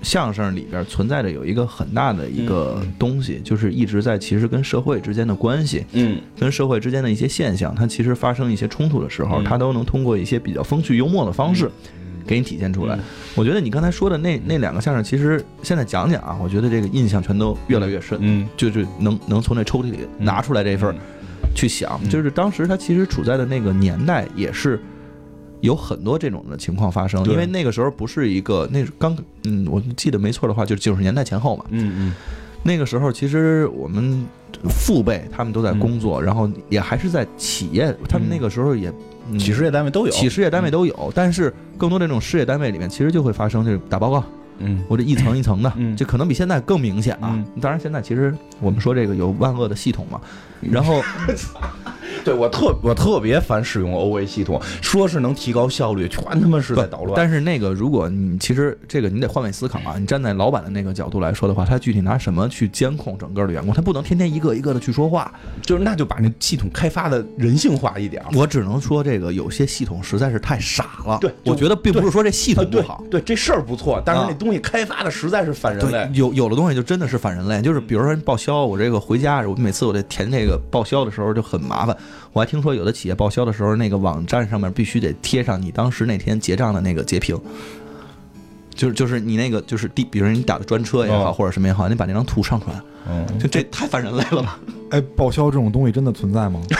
相声里边存在着有一个很大的一个东西，就是一直在其实跟社会之间的关系，嗯。跟社会之间的一些现象，它其实发生一些冲突的时候，嗯。它都能通过一些比较风趣幽默的方式。给你体现出来，我觉得你刚才说的那那两个相声，其实现在讲讲啊，我觉得这个印象全都越来越深，嗯。就是能能从那抽屉里拿出来这份儿去想，嗯就是当时他其实处在的那个年代也是有很多这种的情况发生，因为那个时候不是一个那刚嗯，我记得没错的话，就是九十年代前后嘛。嗯嗯。那个时候其实我们父辈他们都在工作，然后也还是在企业，他们那个时候也。嗯，企事业单位都有，企事业单位都有，但是更多的这种事业单位里面，其实就会发生这种打报告，嗯。或者一层一层的，嗯。这可能比现在更明显啊。嗯。当然，现在其实我们说这个有万恶的系统嘛，然后 对我特我特别烦使用 OA 系统，说是能提高效率，全他妈是在捣乱。但是那个，如果你其实这个你得换位思考啊，你站在老板的那个角度来说的话，他具体拿什么去监控整个的员工？他不能天天一个一个的去说话。就是那就把那系统开发的人性化一点。我只能说，这个有些系统实在是太傻了。对我觉得并不是说这系统不好。对，这事儿不错，但是啊那东西开发的实在是反人对类，。有有的东西就真的是反人类，就是比如说报销，我这个回家，我每次我得填这个报销的时候就很麻烦。我还听说有的企业报销的时候，那个网站上面必须得贴上你当时那天结账的那个截屏，就是就是你那个就是地，比如说你打的专车也好，哦或者什么也好，你把那张图上传，嗯，就这太反人类了吧？哎，报销这种东西真的存在吗？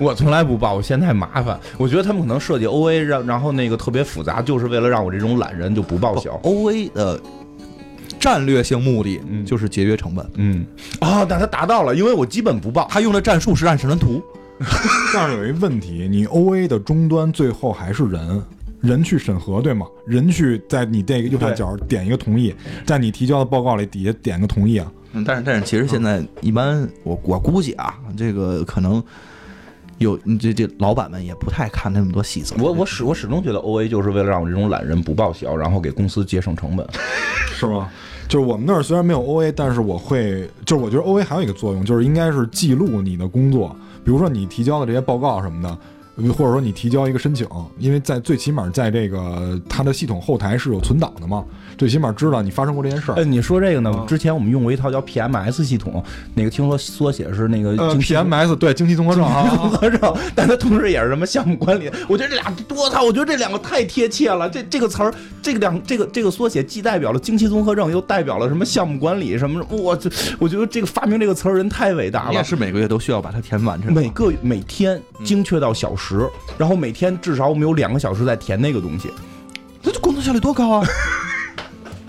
我从来不报，我嫌太麻烦。我觉得他们可能设计 OA 让，然后那个特别复杂，就是为了让我这种懒人就不报销。O A 的战略性目的嗯就是节约成本，嗯，哦，那他达到了，因为我基本不报。他用的战术是暗神图。但是有一问题，你 O A 的终端最后还是人，人去审核，对吗？人去在你这个右下角点一个同意，在你提交的报告里底下点个同意啊，嗯，但是但是其实现在一般我我估计啊，这个可能有这这老板们也不太看那么多细则。我我始我始终觉得 O A 就是为了让我这种懒人不报销，然后给公司节省成本。是吗？就是我们那儿虽然没有 O A，但是我会，就是我觉得 O A 还有一个作用，就是应该是记录你的工作，比如说你提交的这些报告什么的。或者说你提交一个申请，因为在最起码在这个它的系统后台是有存档的嘛，最起码知道你发生过这件事儿。哎，你说这个呢？之前我们用过一套叫 PMS 系统，那个听说缩写是那个呃 PMS，对，经济综合症啊，综合症，但它同时也是什么项目管理。我觉得这俩，我操，我觉得这两个太贴切了。这这个词儿，这个两这个这个缩写既代表了经济综合症，又代表了什么项目管理什么？我这我觉得这个发明这个词儿人太伟大了。也是每个月都需要把它填完，每个每天精确到小时。然后每天至少我们有两个小时在填那个东西，那这工作效率多高啊！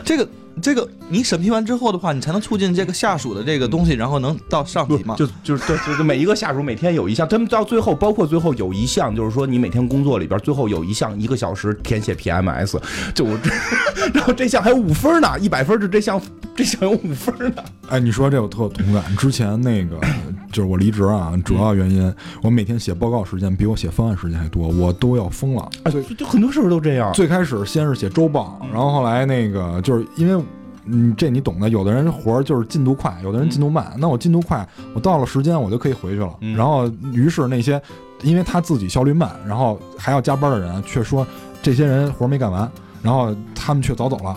这个这个，你审批完之后的话，你才能促进这个下属的这个东西，然后能到上级嘛？就就是对，就是每一个下属每天有一项，他们到最后，包括最后有一项，就是说你每天工作里边最后有一项一个小时填写 PMS，就我这，然后这项还有五分呢，一百分是这项这项有五分呢。哎，你说这我特有同感，之前那个。就是我离职啊，主要原因我每天写报告时间比我写方案时间还多，我都要疯了。哎，就很多事儿都这样。最开始先是写周报，然后后来那个就是因为，嗯，这你懂的。有的人活儿就是进度快，有的人进度慢。那我进度快，我到了时间我就可以回去了。然后于是那些因为他自己效率慢，然后还要加班的人，却说这些人活儿没干完。然后他们却早走了，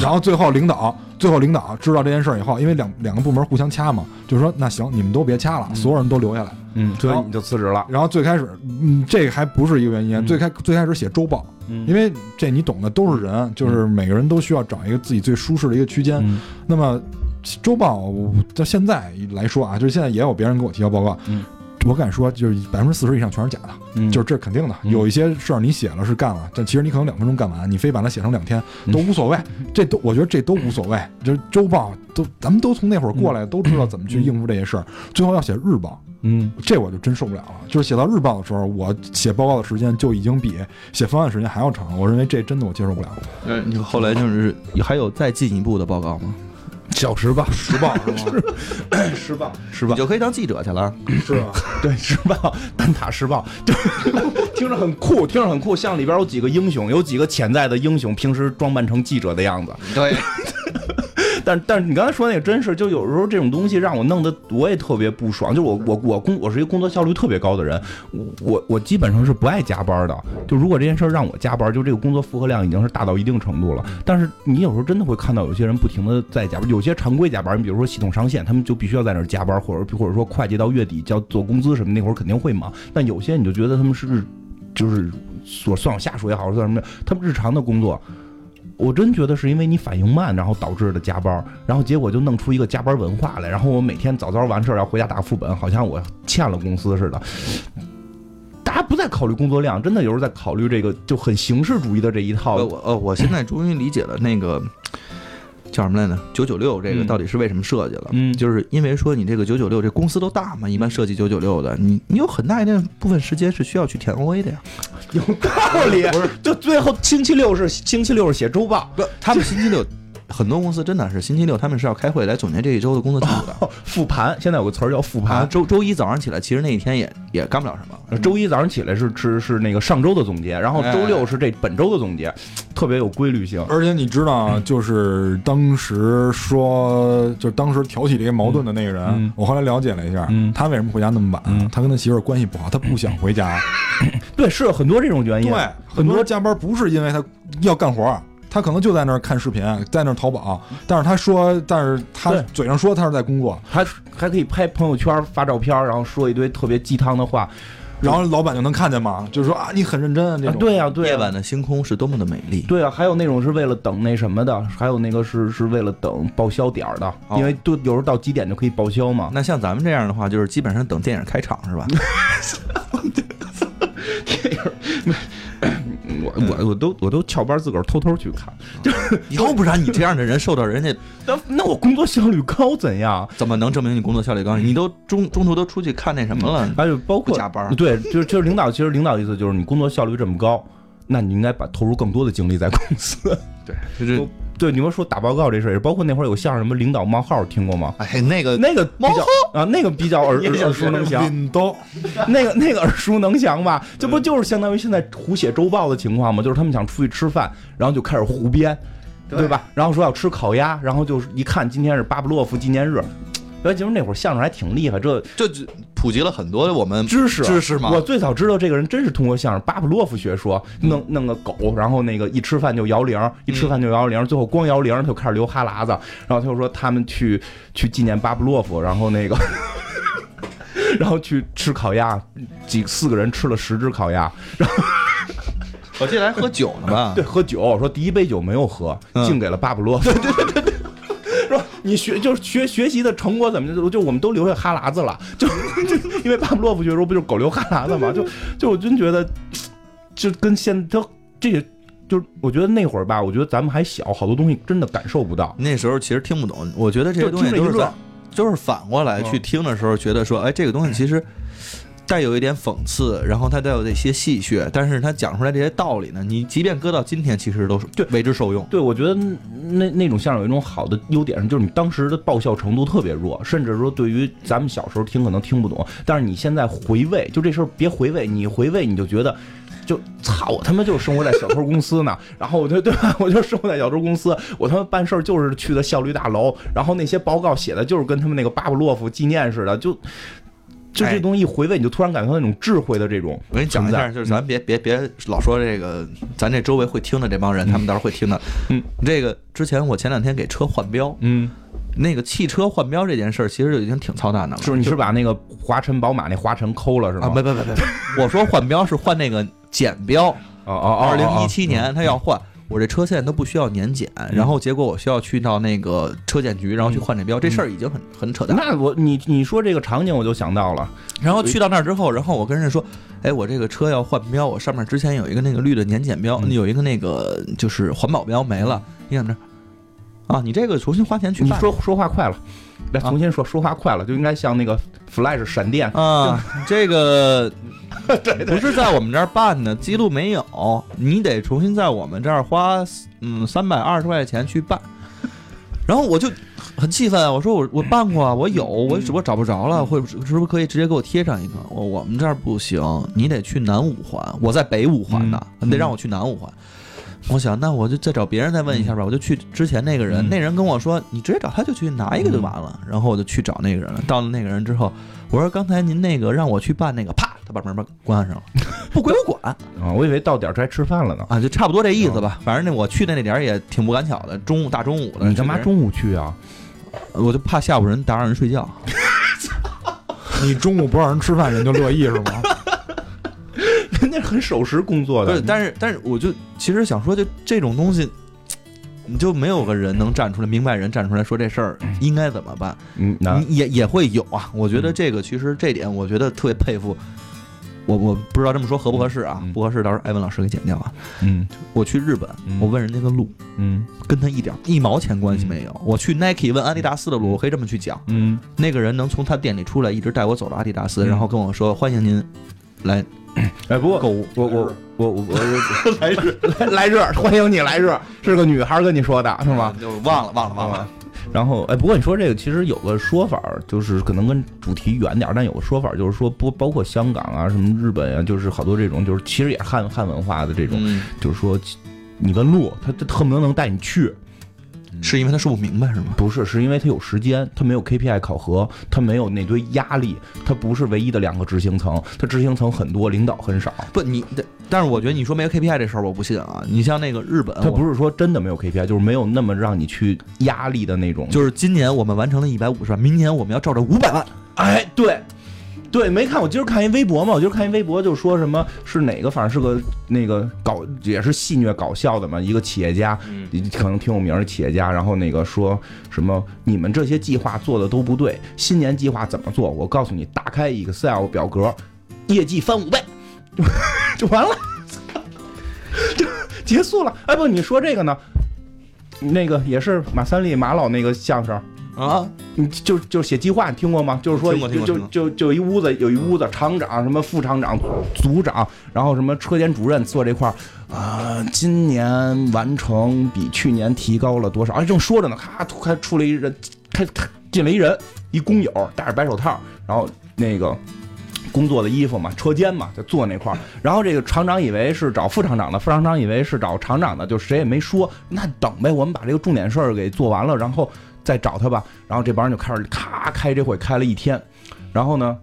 然后最后领导，最后领导知道这件事儿以后，因为两两个部门互相掐嘛，就说那行，你们都别掐了，所有人都留下来，嗯，所以你就辞职了。然后最开始，嗯，这个还不是一个原因，最开最开始写周报，因为这你懂的，都是人，就是每个人都需要找一个自己最舒适的一个区间。那么周报到现在来说啊，就是现在也有别人给我提交报告。我敢说，就是百分之四十以上全是假的，就是这肯定的。有一些事儿你写了是干了，但其实你可能两分钟干完，你非把它写成两天都无所谓。这都我觉得这都无所谓。就是周报都，咱们都从那会儿过来，都知道怎么去应付这些事儿。最后要写日报，嗯，这我就真受不了了。就是写到日报的时候，我写报告的时间就已经比写方案时间还要长。我认为这真的我接受不了。嗯，你后来就是还有再进一步的报告吗？小时报，时报是吗？时报，时报，你就可以当记者去了，是吧？对，时报，单塔时报，就听着很酷，听着很酷，像里边有几个英雄，有几个潜在的英雄，平时装扮成记者的样子，对。但但是你刚才说那个真是，就有时候这种东西让我弄得我也特别不爽。就我我我工我是一个工作效率特别高的人，我我基本上是不爱加班的。就如果这件事让我加班，就这个工作负荷量已经是大到一定程度了。但是你有时候真的会看到有些人不停的在加班，有些常规加班，你比如说系统上线，他们就必须要在那儿加班，或者或者说会计到月底交做工资什么，那会儿肯定会忙。但有些你就觉得他们是就是所算下属也好，算什么，他们日常的工作。我真觉得是因为你反应慢，然后导致的加班，然后结果就弄出一个加班文化来，然后我每天早早完事儿要回家打副本，好像我欠了公司似的。大家不再考虑工作量，真的有时候在考虑这个就很形式主义的这一套。我呃，我现在终于理解了那个。叫什么来着？九九六这个到底是为什么设计了？嗯，就是因为说你这个九九六这公司都大嘛，一般设计九九六的，你你有很大一定部分时间是需要去填 OA 的呀。有道理，不是？就最后星期六是星期六是写周报，不，他们星期六。很多公司真的是星期六，他们是要开会来总结这一周的工作进度的，复盘。现在有个词儿叫复盘。周周一早上起来，其实那一天也也干不了什么。周一早上起来是是是那个上周的总结，然后周六是这本周的总结，特别有规律性。而且你知道，就是当时说，就是当时挑起这些矛盾的那个人，我后来了解了一下，他为什么回家那么晚？他跟他媳妇儿关系不好，他不想回家。对，是很多这种原因。对，很多加班不是因为他要干活。他可能就在那儿看视频，在那儿淘宝，但是他说，但是他嘴上说他是在工作，还还可以拍朋友圈发照片，然后说一堆特别鸡汤的话，然后老板就能看见嘛，就是说啊，你很认真啊，对呀，对。夜晚的星空是多么的美丽。对啊，还有那种是为了等那什么的，还有那个是是为了等报销点儿的，因为都有时候到几点就可以报销嘛。那像咱们这样的话，就是基本上等电影开场是吧？电影。我我我都我都翘班自个儿偷偷去看，要不然你这样的人受到人家 那那我工作效率高怎样？怎么能证明你工作效率高？你都中中途都出去看那什么了？还有包括加班，对，就是就是领导，其实领导意思就是你工作效率这么高，那你应该把投入更多的精力在公司。对，就是对，你们说打报告这事儿，包括那会儿有相声什么领导冒号，听过吗？哎，那个那个比较啊，那个比较耳耳熟能详，领导，那个那个耳熟能详吧？这不就是相当于现在胡写周报的情况吗？就是他们想出去吃饭，然后就开始胡编，对吧？然后说要吃烤鸭，然后就是一看今天是巴布洛夫纪念日。其实那会儿相声还挺厉害，这这普及了很多我们知识知识嘛。我最早知道这个人真是通过相声，巴甫洛夫学说，弄弄个狗，然后那个一吃饭就摇铃，一吃饭就摇铃，最后光摇铃他就开始流哈喇子，然后他就说他们去去纪念巴甫洛夫，然后那个，然后去吃烤鸭，几四个人吃了十只烤鸭，然后我记得还喝酒呢吧？对，喝酒，说第一杯酒没有喝，敬给了巴甫洛夫。对对对你学就是学学习的成果怎么就就我们都留下哈喇子了，就就因为巴甫洛夫学说不就是狗流哈喇子嘛？就就我真觉得，就跟现他这个就是我觉得那会儿吧，我觉得咱们还小，好多东西真的感受不到。那时候其实听不懂，我觉得这些东西都是就是反过来去听的时候，觉得说，哎，这个东西其实。带有一点讽刺，然后他带有这些戏谑，但是他讲出来这些道理呢，你即便搁到今天，其实都是对为之受用。对，我觉得那那种相声有一种好的优点，就是你当时的爆笑程度特别弱，甚至说对于咱们小时候听可能听不懂，但是你现在回味，就这事儿别回味，你回味你就觉得，就操我他妈就生活在小偷公司呢，然后我就对吧，我就生活在小偷公司，我他妈办事儿就是去的效率大楼，然后 那些报告写的就是跟他们那个巴甫洛夫纪念似的，就。就这东西一回味，你就突然感觉到那种智慧的这种。我给你讲一下，就是咱别别别老说这个，咱这周围会听的这帮人，他们到时候会听的。嗯，这个之前我前两天给车换标，嗯，那个汽车换标这件事儿，其实就已经挺操蛋的了。是你是把那个华晨宝马那华晨抠了是吗？别别别别，我说换标是换那个简标。哦哦哦，二零一七年他要换。我这车现在都不需要年检，然后结果我需要去到那个车检局，然后去换这标，这事儿已经很很扯淡。那我你你说这个场景我就想到了，然后去到那儿之后，然后我跟人家说，哎，我这个车要换标，我上面之前有一个那个绿的年检标，有一个那个就是环保标没了，你怎么着？啊，你这个重新花钱去。你说说话快了，来重新说，说话快了就应该像那个 Flash 闪电啊，这个。不是在我们这儿办的，记录没有，你得重新在我们这儿花嗯三百二十块钱去办。然后我就很气愤，我说我我办过，我有，我只不过找不着了，或者是不是可以直接给我贴上一个？我我们这儿不行，你得去南五环，我在北五环呢，你得让我去南五环。我想那我就再找别人再问一下吧，我就去之前那个人，那人跟我说你直接找他就去拿一个就完了。然后我就去找那个人了，到了那个人之后，我说刚才您那个让我去办那个，啪。他把门门关上了，不归我管 啊！我以为到点儿该吃饭了呢啊，就差不多这意思吧。反正那我去的那点儿也挺不赶巧的，中午大中午的。你干嘛中午去啊？我就怕下午人打扰人睡觉。你中午不让人吃饭，人就乐意是吗？人家很守时工作的。对，但是但是，我就其实想说，就这种东西。你就没有个人能站出来，明白人站出来说这事儿应该怎么办？嗯，也也会有啊。我觉得这个其实这点，我觉得特别佩服。我我不知道这么说合不合适啊？不合适，到时候艾文老师给剪掉啊。嗯，我去日本，我问人家的路，嗯，跟他一点一毛钱关系没有。我去 Nike 问阿迪达斯的路，我可以这么去讲。嗯，那个人能从他店里出来，一直带我走到阿迪达斯，然后跟我说欢迎您来。哎，不过购物，我我我我来日 来日，欢迎你来日，是个女孩跟你说的，是吗？就忘了忘了忘了。然后，哎，不过你说这个，其实有个说法，就是可能跟主题远点，但有个说法就是说，不包括香港啊，什么日本啊，就是好多这种，就是其实也汉汉文化的这种，就是说，你问路，他他恨不得能带你去。是因为他说不明白是吗？不是，是因为他有时间，他没有 KPI 考核，他没有那堆压力，他不是唯一的两个执行层，他执行层很多，领导很少。不，你，但是我觉得你说没有 KPI 这事儿，我不信啊。你像那个日本，他不是说真的没有 KPI，就是没有那么让你去压力的那种。就是今年我们完成了一百五十万，明年我们要照着五百万。哎，对。对，没看我今儿看一微博嘛，我今儿看一微博就说什么是哪个，反正是个那个搞也是戏谑搞笑的嘛，一个企业家，可能挺有名的企业家，然后那个说什么你们这些计划做的都不对，新年计划怎么做？我告诉你，打开 Excel 表格，业绩翻五倍，就完了，就结束了。哎不，你说这个呢？那个也是马三立马老那个相声。啊，你就就写计划，你听过吗？就是说就就就就一屋子有一屋子厂长、什么副厂长、组长，然后什么车间主任坐这块儿啊、今年完成比去年提高了多少？哎，正说着呢，咔，突然出来一人，开开进来一人，一工友戴着白手套，然后那个。工作的衣服嘛，车间嘛，就坐那块儿。然后这个厂长以为是找副厂长的，副厂长以为是找厂长的，就谁也没说。那等呗，我们把这个重点事儿给做完了，然后再找他吧。然后这帮人就开始咔开这会，开了一天。然后呢，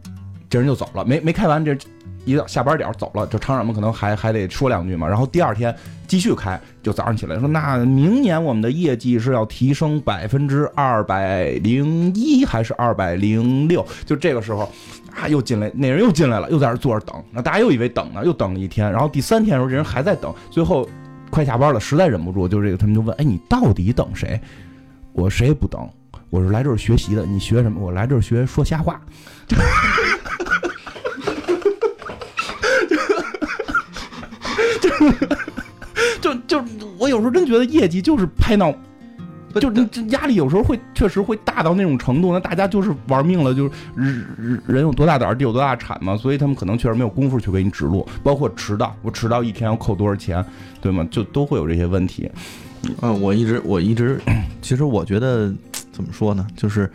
这人就走了，没没开完，这一到下班点走了。就厂长们可能还还得说两句嘛。然后第二天继续开，就早上起来说，那明年我们的业绩是要提升百分之二百零一还是二百零六？就这个时候。啊，又进来，那人又进来了，又在那坐着等。那大家又以为等呢，又等了一天。然后第三天的时候，这人还在等。最后快下班了，实在忍不住，就这个他们就问：“哎，你到底等谁？”我谁也不等，我是来这儿学习的。你学什么？我来这儿学说瞎话。就就我有时候真觉得业绩就是拍脑。就这这压力有时候会确实会大到那种程度，那大家就是玩命了，就是人人有多大胆地有多大产嘛，所以他们可能确实没有功夫去给你指路，包括迟到，我迟到一天要扣多少钱，对吗？就都会有这些问题。嗯，我一直我一直，其实我觉得怎么说呢，就是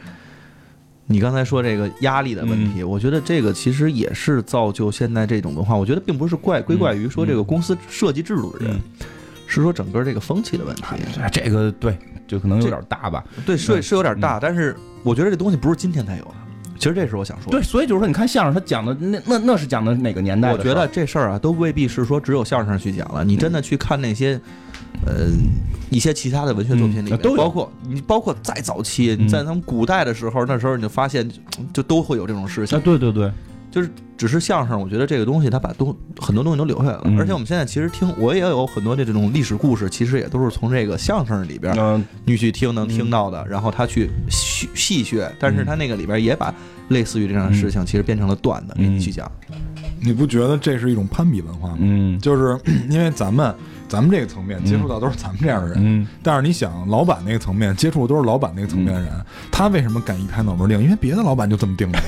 你刚才说这个压力的问题，我觉得这个其实也是造就现在这种文化。我觉得并不是怪归怪于说这个公司设计制度的人，是说整个这个风气的问题。这个对。就可能有点大吧，对，是是有点大，但是我觉得这东西不是今天才有的。其实这是我想说，对，所以就是说，你看相声，他讲的那那那是讲的哪个年代？我觉得这事儿啊，都未必是说只有相声去讲了。你真的去看那些，呃，一些其他的文学作品里，都包括你，包括再早期，你在他们古代的时候，那时候你就发现，就都会有这种事情。对对对。就是只是相声，我觉得这个东西它把东很多东西都留下来了，而且我们现在其实听我也有很多的这种历史故事，其实也都是从这个相声里边你去听能听到的，然后他去细细学，但是他那个里边也把类似于这样的事情，其实变成了段子给你去讲。你不觉得这是一种攀比文化吗？嗯，就是 因为咱们咱们这个层面接触到都是咱们这样的人，但是你想老板那个层面接触的都是老板那个层面的人，他为什么敢一拍脑门定？因为别的老板就这么定的。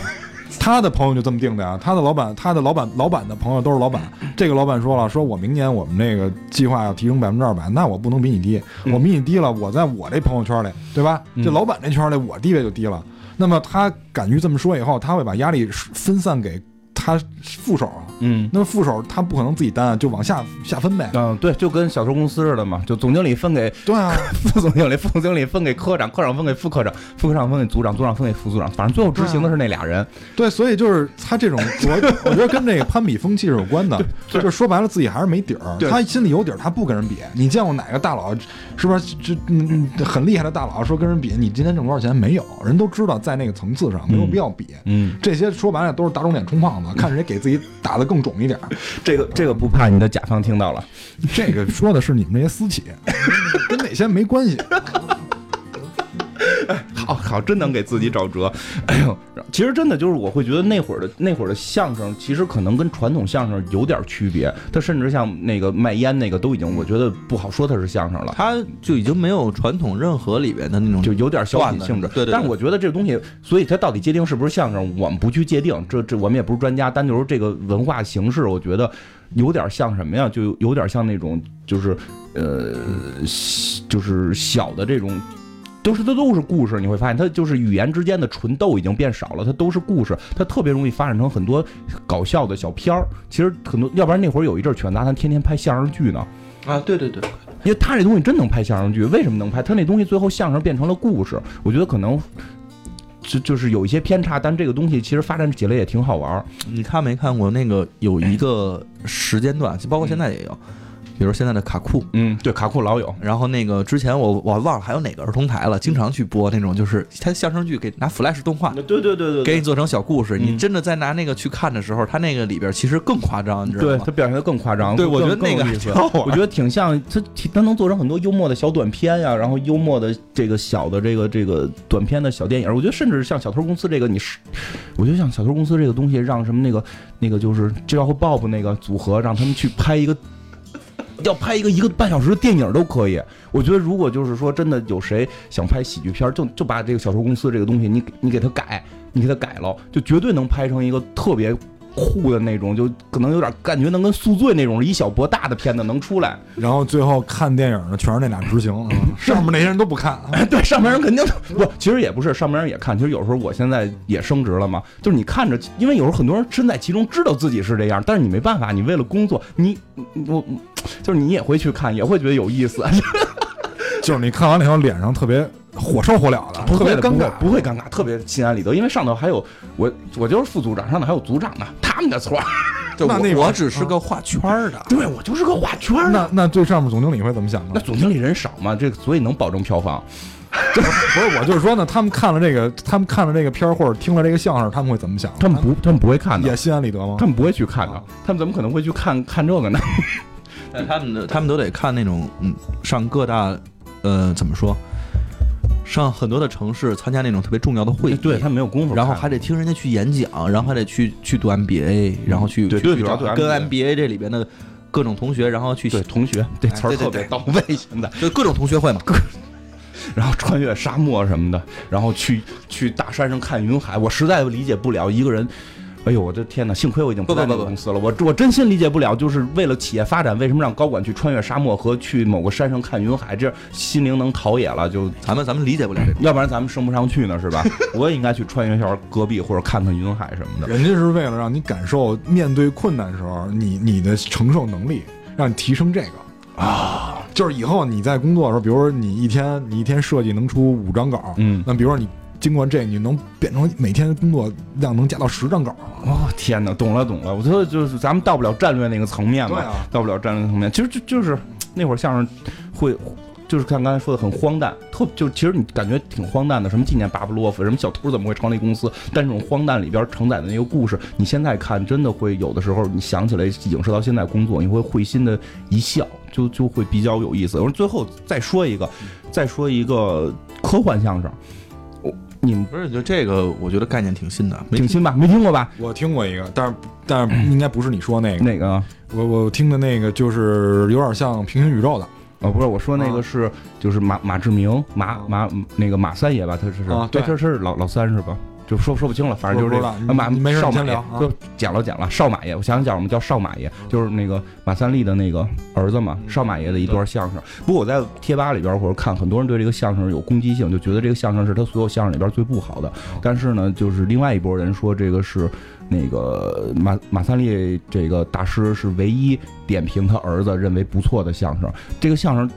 他的朋友就这么定的呀，他的老板，他的老板，老板的朋友都是老板。这个老板说了，说我明年我们那个计划要提升百分之二百，那我不能比你低，我比你低了，我在我这朋友圈里，对吧？这老板这圈里，我地位就低了。那么他敢于这么说以后，他会把压力分散给。他副手啊，嗯，那副手他不可能自己担，就往下下分呗。嗯，对，就跟小偷公司似的嘛，就总经理分给对啊，副总经理，副总经理分给科长，科长分给副科长，副科长分给组长，组长分给副组长，反正最后执行的是那俩人。对，所以就是他这种，我 我觉得跟这个攀比风气是有关的。就是说白了，自己还是没底儿。他心里有底儿，他不跟人比。你见过哪个大佬，是不是这嗯很厉害的大佬说跟人比，你今天挣多少钱？没有，人都知道在那个层次上没有必要比。嗯，这些说白了都是打肿脸充胖子。看谁给自己打的更肿一点，这个这个不怕你的甲方听到了，这个说的是你们那些私企，跟哪些没关系。好好，真能给自己找辙。哎呦，其实真的就是，我会觉得那会儿的那会儿的相声，其实可能跟传统相声有点区别。他甚至像那个卖烟那个，都已经我觉得不好说他是相声了。他就已经没有传统任何里边的那种，就有点小品性质。对对。但是我觉得这个东西，所以它到底界定是不是相声，我们不去界定。这这我们也不是专家，单就是这个文化形式，我觉得有点像什么呀？就有点像那种，就是呃，就是小的这种。都是它都是故事，你会发现它就是语言之间的纯逗已经变少了，它都是故事，它特别容易发展成很多搞笑的小片儿。其实很多，要不然那会儿有一阵儿全达他天天拍相声剧呢。啊，对对对，因为他这东西真能拍相声剧，为什么能拍？他那东西最后相声变成了故事，我觉得可能就就是有一些偏差，但这个东西其实发展起来也挺好玩。你看没看过那个有一个时间段，包括现在也有。比如现在的卡酷，嗯，对，卡酷老有。然后那个之前我我忘了还有哪个儿童台了，经常去播那种，就是 他相声剧给拿 Flash 动画，对对对对，给你做成小故事。你真的在拿那个去看的时候，他那个里边其实更夸张，你知道吗？对他表现的更夸张。对，我觉得那个我觉得挺像他，他能做成很多幽默的小短片呀，然后幽默的这个小的这个这个短片的小电影。我觉得甚至像小偷公司这个，你是，我觉得像小偷公司这个东西，让什么那个那个就是 j 和 Bob 那个组合，让他们去拍一个。要拍一个一个半小时的电影都可以。我觉得如果就是说真的有谁想拍喜剧片，就就把这个小说公司这个东西，你你给他改，你给他改了，就绝对能拍成一个特别酷的那种，就可能有点感觉能跟宿醉那种以小博大的片子能出来。然后最后看电影的全是那俩执行，啊 上面那些人都不看。哎，对，上面人肯定不，其实也不是，上面人也看。其实有时候我现在也升职了嘛，就是你看着，因为有时候很多人身在其中，知道自己是这样，但是你没办法，你为了工作，你我就是你也会去看，也会觉得有意思，就是你看完了以后，脸上特别火烧火燎的，特别尴尬，不会尴尬，特别心安理得，因为上头还有我，我就是副组长，上头还有组长呢，他们的错，就 我那那我只是个画圈儿的，对我就是个画圈儿的。那那最上面总经理会怎么想呢那？总经理人少嘛，这所以能保证票房。不是，我就是说呢，他们看了这个，他们看了这个片儿或者听了这个相声，他们会怎么想？他们不，他们不会看的也，心安理得吗？他们不会去看的啊，他们怎么可能会去看看这个呢？但他们的他们都得看那种嗯，上各大呃怎么说，上很多的城市参加那种特别重要的会议，对他没有功夫，然后还得听人家去演讲，然后还得去去读 MBA，然后去对对主要对跟 MBA 这里边的各种同学，然后去对同学这词儿特别到位，现在。就各种同学会嘛，各 然后穿越沙漠什么的，然后去去大山上看云海，我实在理解不了一个人。哎呦，我的天哪！幸亏我已经不不不不那个公司了，我我真心理解不了，就是为了企业发展，为什么让高管去穿越沙漠和去某个山上看云海，这心灵能陶冶了，就咱们咱们理解不了。要不然咱们升不上去呢，是吧？我也应该去穿越一下戈壁或者看看云海什么的。人家是为了让你感受面对困难的时候你你的承受能力，让你提升这个啊。就是以后你在工作的时候，比如说你一天你一天设计能出五张稿，嗯那比如说你经过这，你能变成每天工作量能加到十张稿了。哦天哪，懂了懂了，我觉得就是咱们到不了战略那个层面嘛，啊到不了战略层面。其实就就是那会儿相声会。就是像刚才说的很荒诞，特就其实你感觉挺荒诞的，什么纪念巴布洛夫，什么小偷怎么会成立公司？但这种荒诞里边承载的那个故事，你现在看真的会有的时候，你想起来影射到现在工作，你会会心的一笑，就就会比较有意思。我说最后再说一个，再说一个科幻相声，我你们不是，就这个，我觉得概念挺新的，挺新吧？没听过吧？我听过一个，但是但是应该不是你说那个，哪个啊？我我听的那个就是有点像平行宇宙的哦，不是，我说那个啊是就是马马志明马啊马那个马三爷吧，他是啊对对，他是老老三是吧？就说说不清了，反正就是这个马没事少马爷你先聊啊就讲了讲了少马爷，我想想叫什么叫少马爷，就是那个马三立的那个儿子嘛，少马爷的一段相声。不过我在贴吧里边或者看很多人对这个相声有攻击性，就觉得这个相声是他所有相声里边最不好的。但是呢，就是另外一拨人说这个是那个马马三立这个大师是唯一点评他儿子认为不错的相声。这个相声，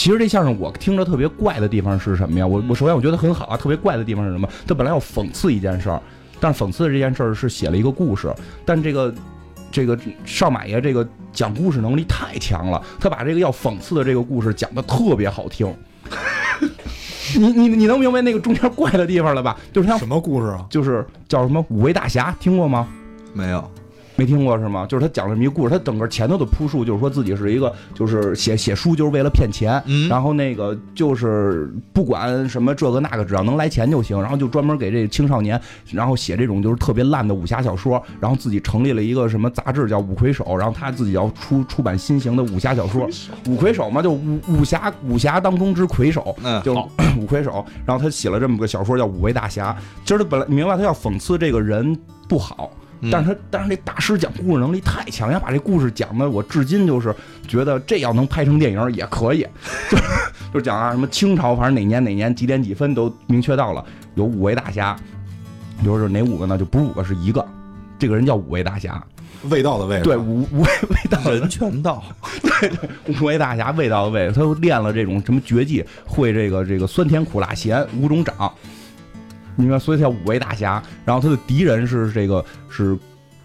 其实这相声我听着特别怪的地方是什么呀？我我首先我觉得很好啊，特别怪的地方是什么？他本来要讽刺一件事儿，但是讽刺的这件事儿是写了一个故事，但这个。这个少马爷这个讲故事能力太强了，他把这个要讽刺的这个故事讲的特别好听。你你你能明白那个中间怪的地方了吧？就是像什么故事啊？就是叫什么五位大侠，听过吗？没有。没听过是吗？就是他讲了这么一个故事，他整个前头的铺述就是说自己是一个，就是写写书就是为了骗钱，嗯然后那个就是不管什么这个那个，只要能来钱就行，然后就专门给这青少年，然后写这种就是特别烂的武侠小说，然后自己成立了一个什么杂志叫五魁首，然后他自己要出出版新型的武侠小说，五魁首嘛，就武武侠武侠当中之魁首，就五 魁首，然后他写了这么个小说叫《五位大侠》，其实他本来明白他要讽刺这个人不好。嗯。但是他，但是这大师讲故事能力太强，人家把这故事讲的，我至今就是觉得这要能拍成电影也可以，就就讲啊什么清朝，反正哪年哪年几点几分都明确到了，有五位大侠，比如说哪五个呢？就不是五个，是一个，这个人叫五位大侠，味道的味。对，五五味 味道的人全道，对五位大侠味道的味，他又练了这种什么绝技，会这个这个酸甜苦辣咸五种掌，你看？所以他叫五位大侠。然后他的敌人是这个是，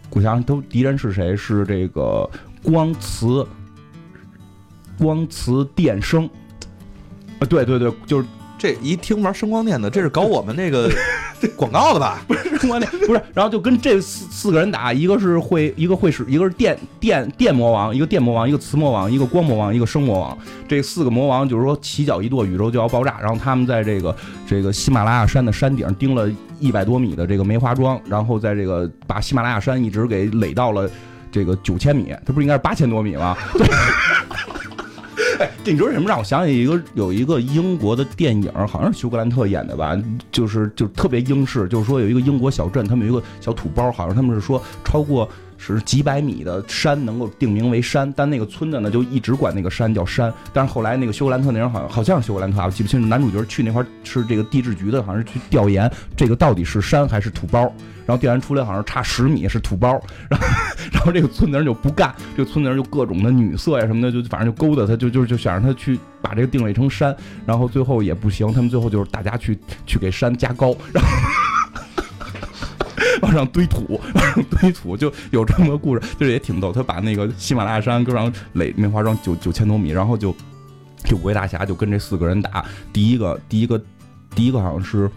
古侠都敌人是谁？是这个光磁光磁电声。啊，对对对，就是这一听玩声光电的，这是搞我们那个 广告的吧？不是声光电不是，然后就跟这四四个人打，一个是会，一个会使，一个是电电电魔王，一个电魔王，一个磁魔王，一个光魔王，一个声魔王。这四个魔王就是说起脚一跺，宇宙就要爆炸。然后他们在这个这个喜马拉雅山的山顶钉了一百多米的这个梅花桩，然后在这个把喜马拉雅山一直给垒到了。这个九千米，它不是应该是八千多米吗？你知道什么让我想起一个有一个英国的电影，好像是休格兰特演的吧？就是就特别英式，就是说有一个英国小镇，他们有一个小土包，好像他们是说超过是几百米的山能够定名为山，但那个村子呢就一直管那个山叫山。但是后来那个休格兰特那人好像好像是休格兰特啊，我记不清楚。男主角去那块是这个地质局的，好像是去调研这个到底是山还是土包。然后电源出来好像差十米是土包，然后然后这个村子人就不干，这个村子人就各种的女色呀什么的，就反正就勾搭他，就就就想让他去把这个定位成山，然后最后也不行，他们最后就是大家去去给山加高，然后往上堆土，往上堆土，就有这么个故事，就是也挺逗。他把那个喜马拉雅山跟上垒梅花桩九九千多米，然后就就五位大侠就跟这四个人打，第一个第一个第一个好像是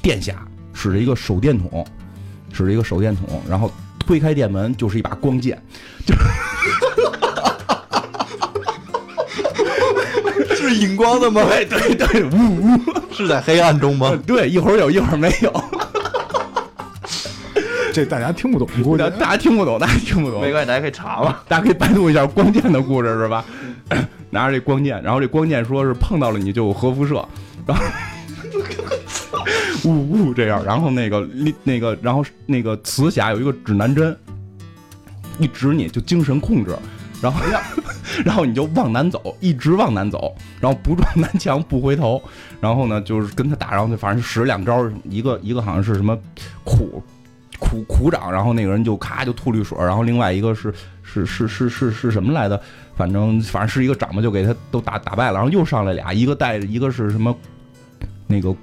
殿下。使着一个手电筒，使着一个手电筒，然后推开店门就是一把光剑，就是 荧光的吗？对对对，呜呜，是在黑暗中吗？对，一会儿有一会儿没有，这大家听不懂，估计 大家听不懂，大家听不懂，没关系，大家可以查嘛，大家可以百度一下光剑的故事是吧？拿着这光剑，然后这光剑说是碰到了你就有核辐射，然后。呜呜，这样，然后那个那个，然后那个慈霞有一个指南针，一指你就精神控制，然后 然后你就往南走，一直往南走，然后不撞南墙不回头，然后呢就是跟他打，然后就反正使两招，一个一个好像是什么苦苦苦掌，然后那个人就咔就吐绿水，然后另外一个是是是是是是什么来的，反正反正是一个掌嘛，就给他都打打败了，然后又上来俩，一个带着一个是什么那个。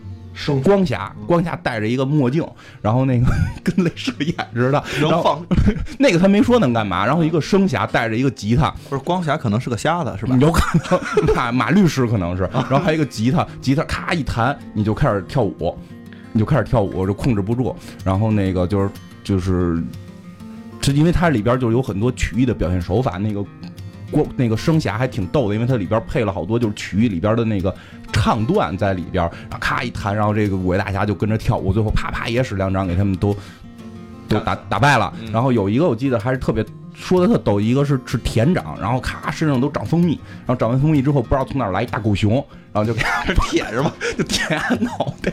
光侠，光侠戴着一个墨镜，然后那个 跟镭射眼似的，然后 那个他没说能干嘛。然后一个声侠带着一个吉他，不是光侠可能是个瞎子是吧？有可能马马律师可能是，然后还有一个吉他，吉他咔一弹你就开始跳舞，你就开始跳舞就控制不住。然后那个就是就是，是因为它里边就有很多曲艺的表现手法，那个。光那个声侠还挺逗的，因为它里边配了好多就是曲艺里边的那个唱段在里边，然后咔一弹，然后这个五位大侠就跟着跳舞，最后啪啪也使两掌给他们都都打打败了。然后有一个我记得还是特别说的特逗，一个是是舔掌，然后咔身上都长蜂蜜，然后长完蜂蜜之后不知道从哪来一大狗熊，然后就给 舔是吧？就舔脑袋。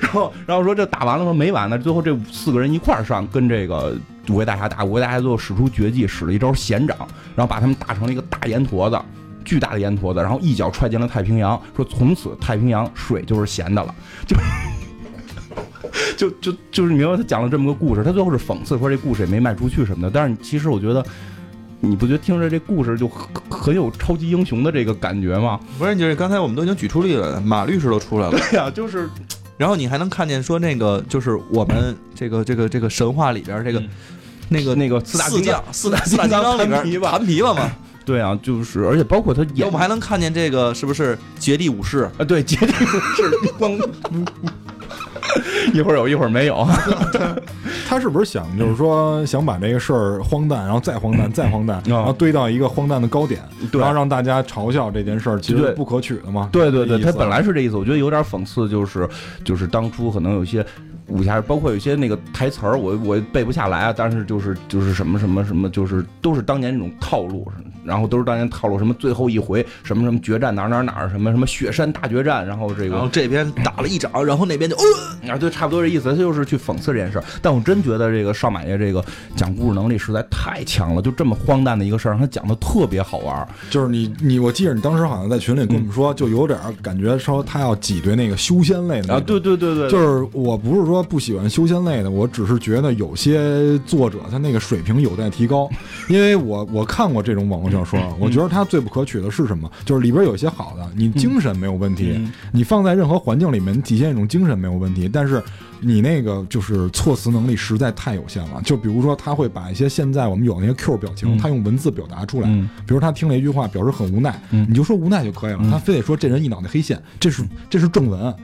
然后然后说这打完了吗？没完呢，最后这四个人一块上跟这个。五位大侠打五位大侠，最后使出绝技，使了一招闲掌，然后把他们打成了一个大烟坨子，巨大的烟坨子，然后一脚踹进了太平洋，说从此太平洋水就是咸的了，就 就就就是你明白他讲了这么个故事，他最后是讽刺说这故事也没卖出去什么的，但是其实我觉得，你不觉得听着这故事就很很有超级英雄的这个感觉吗？不是，就是刚才我们都已经举出例子了，马律师都出来了，对呀，就是。然后你还能看见说那个就是我们这个这个这个神话里边这个那个那个四大金刚四大金刚里边弹琵琶嘛？对啊，就是而且包括他演，我们还能看见这个是不是绝地武士啊？对，绝地武士 光一会儿有一会儿没有。他是不是想就是说想把这个事儿荒诞，然后再荒诞再荒诞，然后堆到一个荒诞的高点，然后让大家嘲笑这件事儿其实不可取的嘛？对对对，他本来是这意思，我觉得有点讽刺，就是就是当初可能有些。武侠包括有些那个台词儿，我我背不下来啊。但是就是就是什么什么什么，就是都是当年那种套路，然后都是当年套路。什么最后一回什么什么决战哪哪哪什么什么雪山大决战，然后这个然后这边打了一掌，然后那边就呃啊，对，差不多这意思。他就是去讽刺这件事儿。但我真觉得这个少马爷这个讲故事能力实在太强了，就这么荒诞的一个事儿，他讲的特别好玩。就是你你，我记得你当时好像在群里跟我们说，就有点感觉说他要挤兑那个修仙类的啊。对对对对，就是我不是说不喜欢修仙。类的，我只是觉得有些作者他那个水平有待提高，因为我我看过这种网络小说，我觉得它最不可取的是什么？就是里边有些好的，你精神没有问题，你放在任何环境里面体现一种精神没有问题，但是。你那个就是措辞能力实在太有限了，就比如说他会把一些现在我们有那些 Q 表情，他用文字表达出来，比如他听了一句话表示很无奈，你就说无奈就可以了，他非得说这人一脑袋黑线，这是这是正文，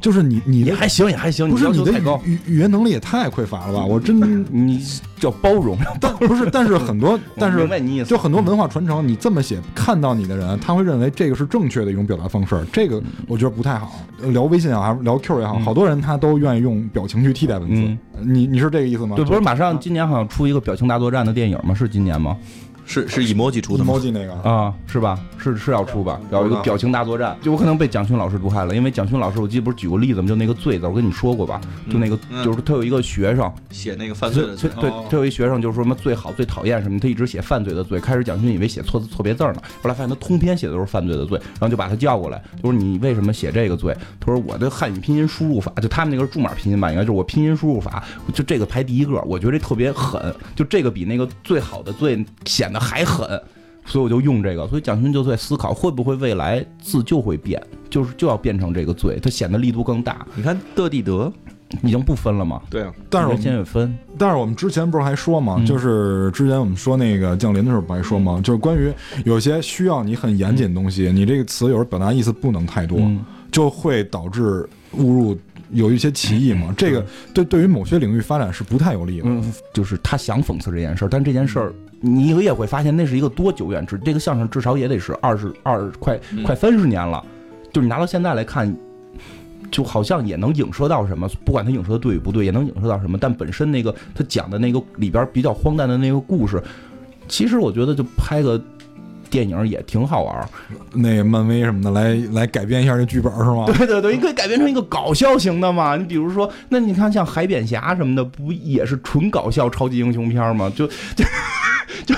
就是你你也还行也还行，不是你的语语言能力也太匮乏了吧？我真 你叫包容，但不是，但是很多，但是就很多文化传承，你这么写，看到你的人他会认为这个是正确的一种表达方式，这个我觉得不太好。聊微信也好，还是聊 Q 也好，好多人他都愿意用。表情去替代文字，你你是这个意思吗？对，不是马上今年好像出一个表情大作战的电影吗？是今年吗？是是 emoji 出的吗？emoji 那个，啊，是吧？是是要出吧？要有一个表情大作战，就我可能被蒋勋老师毒害了，因为蒋勋老师，我记得不是举过例子吗？就那个罪字，我跟你说过吧？就那个，嗯就是他有一个学生，写那个犯罪的罪。对对，他有一学生就是说什么最好、最讨厌什么，他一直写犯罪的罪。开始蒋勋以为写错字错别字呢，后来发现他通篇写的都是犯罪的罪，然后就把他叫过来，就说你为什么写这个罪？他说我的汉语拼音输入法，就他们那个是注码拼音吧，应该就是我拼音输入法，就这个排第一个，我觉得这特别狠，就这个比那个最好的罪显得还狠。所以我就用这个，所以蒋勋就在思考，会不会未来字就会变，就是就要变成这个罪，它显得力度更大，你看德地德，已经不分了吗？对啊，但是我们现在分，但是我们之前不是还说吗？嗯就是之前我们说那个降临的时候不还说吗？就是关于有些需要你很严谨的东西，你这个词有时候表达意思不能太多，嗯就会导致误入有一些歧义嘛。这个对对于某些领域发展是不太有利的。嗯，就是他想讽刺这件事儿，但这件事儿你也会发现，那是一个多久远之，这个相声至少也得是二十二快嗯快三十年了，就是你拿到现在来看。就好像也能影射到什么，不管他影射的对与不对，也能影射到什么。但本身那个他讲的那个里边比较荒诞的那个故事，其实我觉得就拍个电影也挺好玩。那个漫威什么的来来改编一下这剧本是吗？对对对，你可以改编成一个搞笑型的嘛。你比如说，那你看像海扁侠什么的，不也是纯搞笑超级英雄片吗？就就 就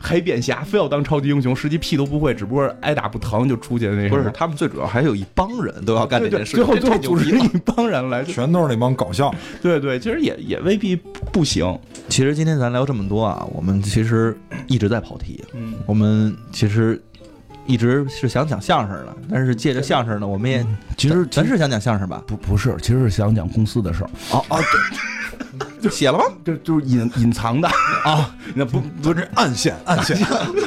海扁侠非要当超级英雄，实际屁都不会，只不过挨打不疼就出去那不。是他们最主要还有一帮人都要干这件事，最后这最后组织一帮人来，全都是那帮搞笑。对对，其实也也未必不行。其实今天咱聊这么多啊，我们其实一直在跑题。嗯，我们其实一直是想讲相声的，但是借着相声呢，我们也其实咱是想讲相声吧？不不是，其实是想讲公司的事儿，哦哦，对，写了吗？就就是隐隐藏的啊。那不不是暗线，暗线。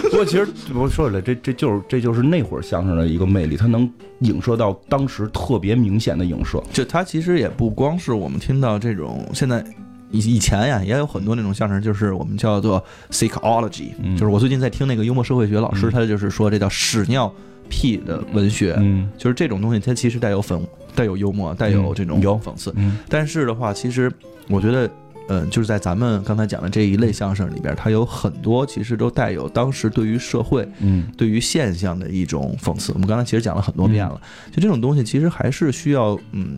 不过其实我说起来，这这就是这就是那会儿相声的一个魅力，它能影射到当时特别明显的影射。就它其实也不光是我们听到这种现在。以以前呀，也有很多那种相声，就是我们叫做 psychology，、嗯。就是我最近在听那个幽默社会学老师，嗯。他就是说这叫屎尿屁的文学，嗯。就是这种东西，它其实带有讽，带有幽默，带有这种有讽刺。嗯。但是的话，其实我觉得，嗯、就是在咱们刚才讲的这一类相声里边，它有很多其实都带有当时对于社会、嗯。对于现象的一种讽刺。我们刚才其实讲了很多遍了，就这种东西其实还是需要，嗯，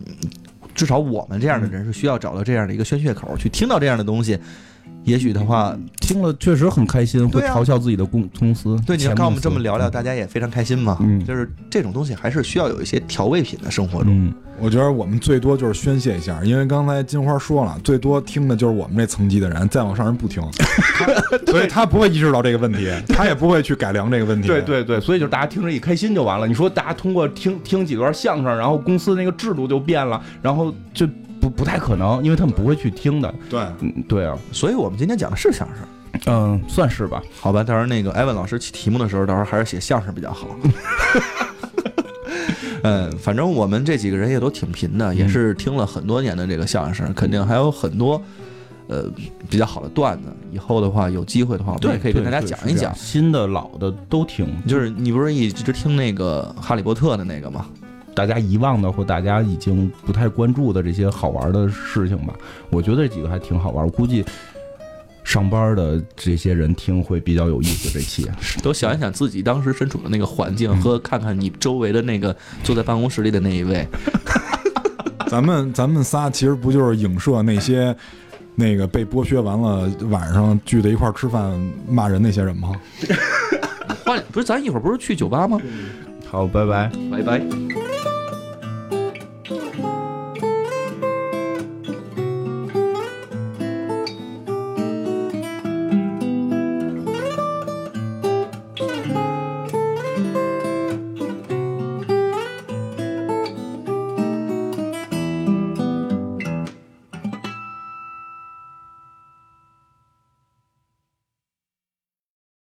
至少我们这样的人是需要找到这样的一个宣泄口，去听到这样的东西。也许的话，听了确实很开心，会嘲笑自己的公公司。对你前看我们这么聊聊，大家也非常开心嘛。嗯就是这种东西还是需要有一些调味品的生活中。嗯，我觉得我们最多就是宣泄一下，因为刚才金花说了，最多听的就是我们这层级的人，再往上人不听，所以他不会意识到这个问题，他也不会去改良这个问题。对对对，所以就是大家听着一开心就完了。你说大家通过听听几段相声，然后公司那个制度就变了，然后就不不太可能，因为他们不会去听的。对，嗯，对啊，所以我们今天讲的是相声。嗯，算是吧。好吧，到时候那个艾文老师起题目的时候，到时候还是写相声比较好。嗯，反正我们这几个人也都挺贫的，也是听了很多年的这个相声，肯定还有很多呃比较好的段子。以后的话，有机会的话，我们也可以跟大家讲一讲。新的老的都听，就是你不是一直听那个《哈利波特》的那个吗？大家遗忘的或大家已经不太关注的这些好玩的事情吧。我觉得这几个还挺好玩，我估计上班的这些人听会比较有意思。这期 都想一想自己当时身处的那个环境，和看看你周围的那个坐在办公室里的那一位。咱们咱们仨其实不就是影射那些那个被剥削完了晚上聚在一块儿吃饭骂人那些人吗？换不是咱一会儿不是去酒吧吗？好，拜拜。拜拜。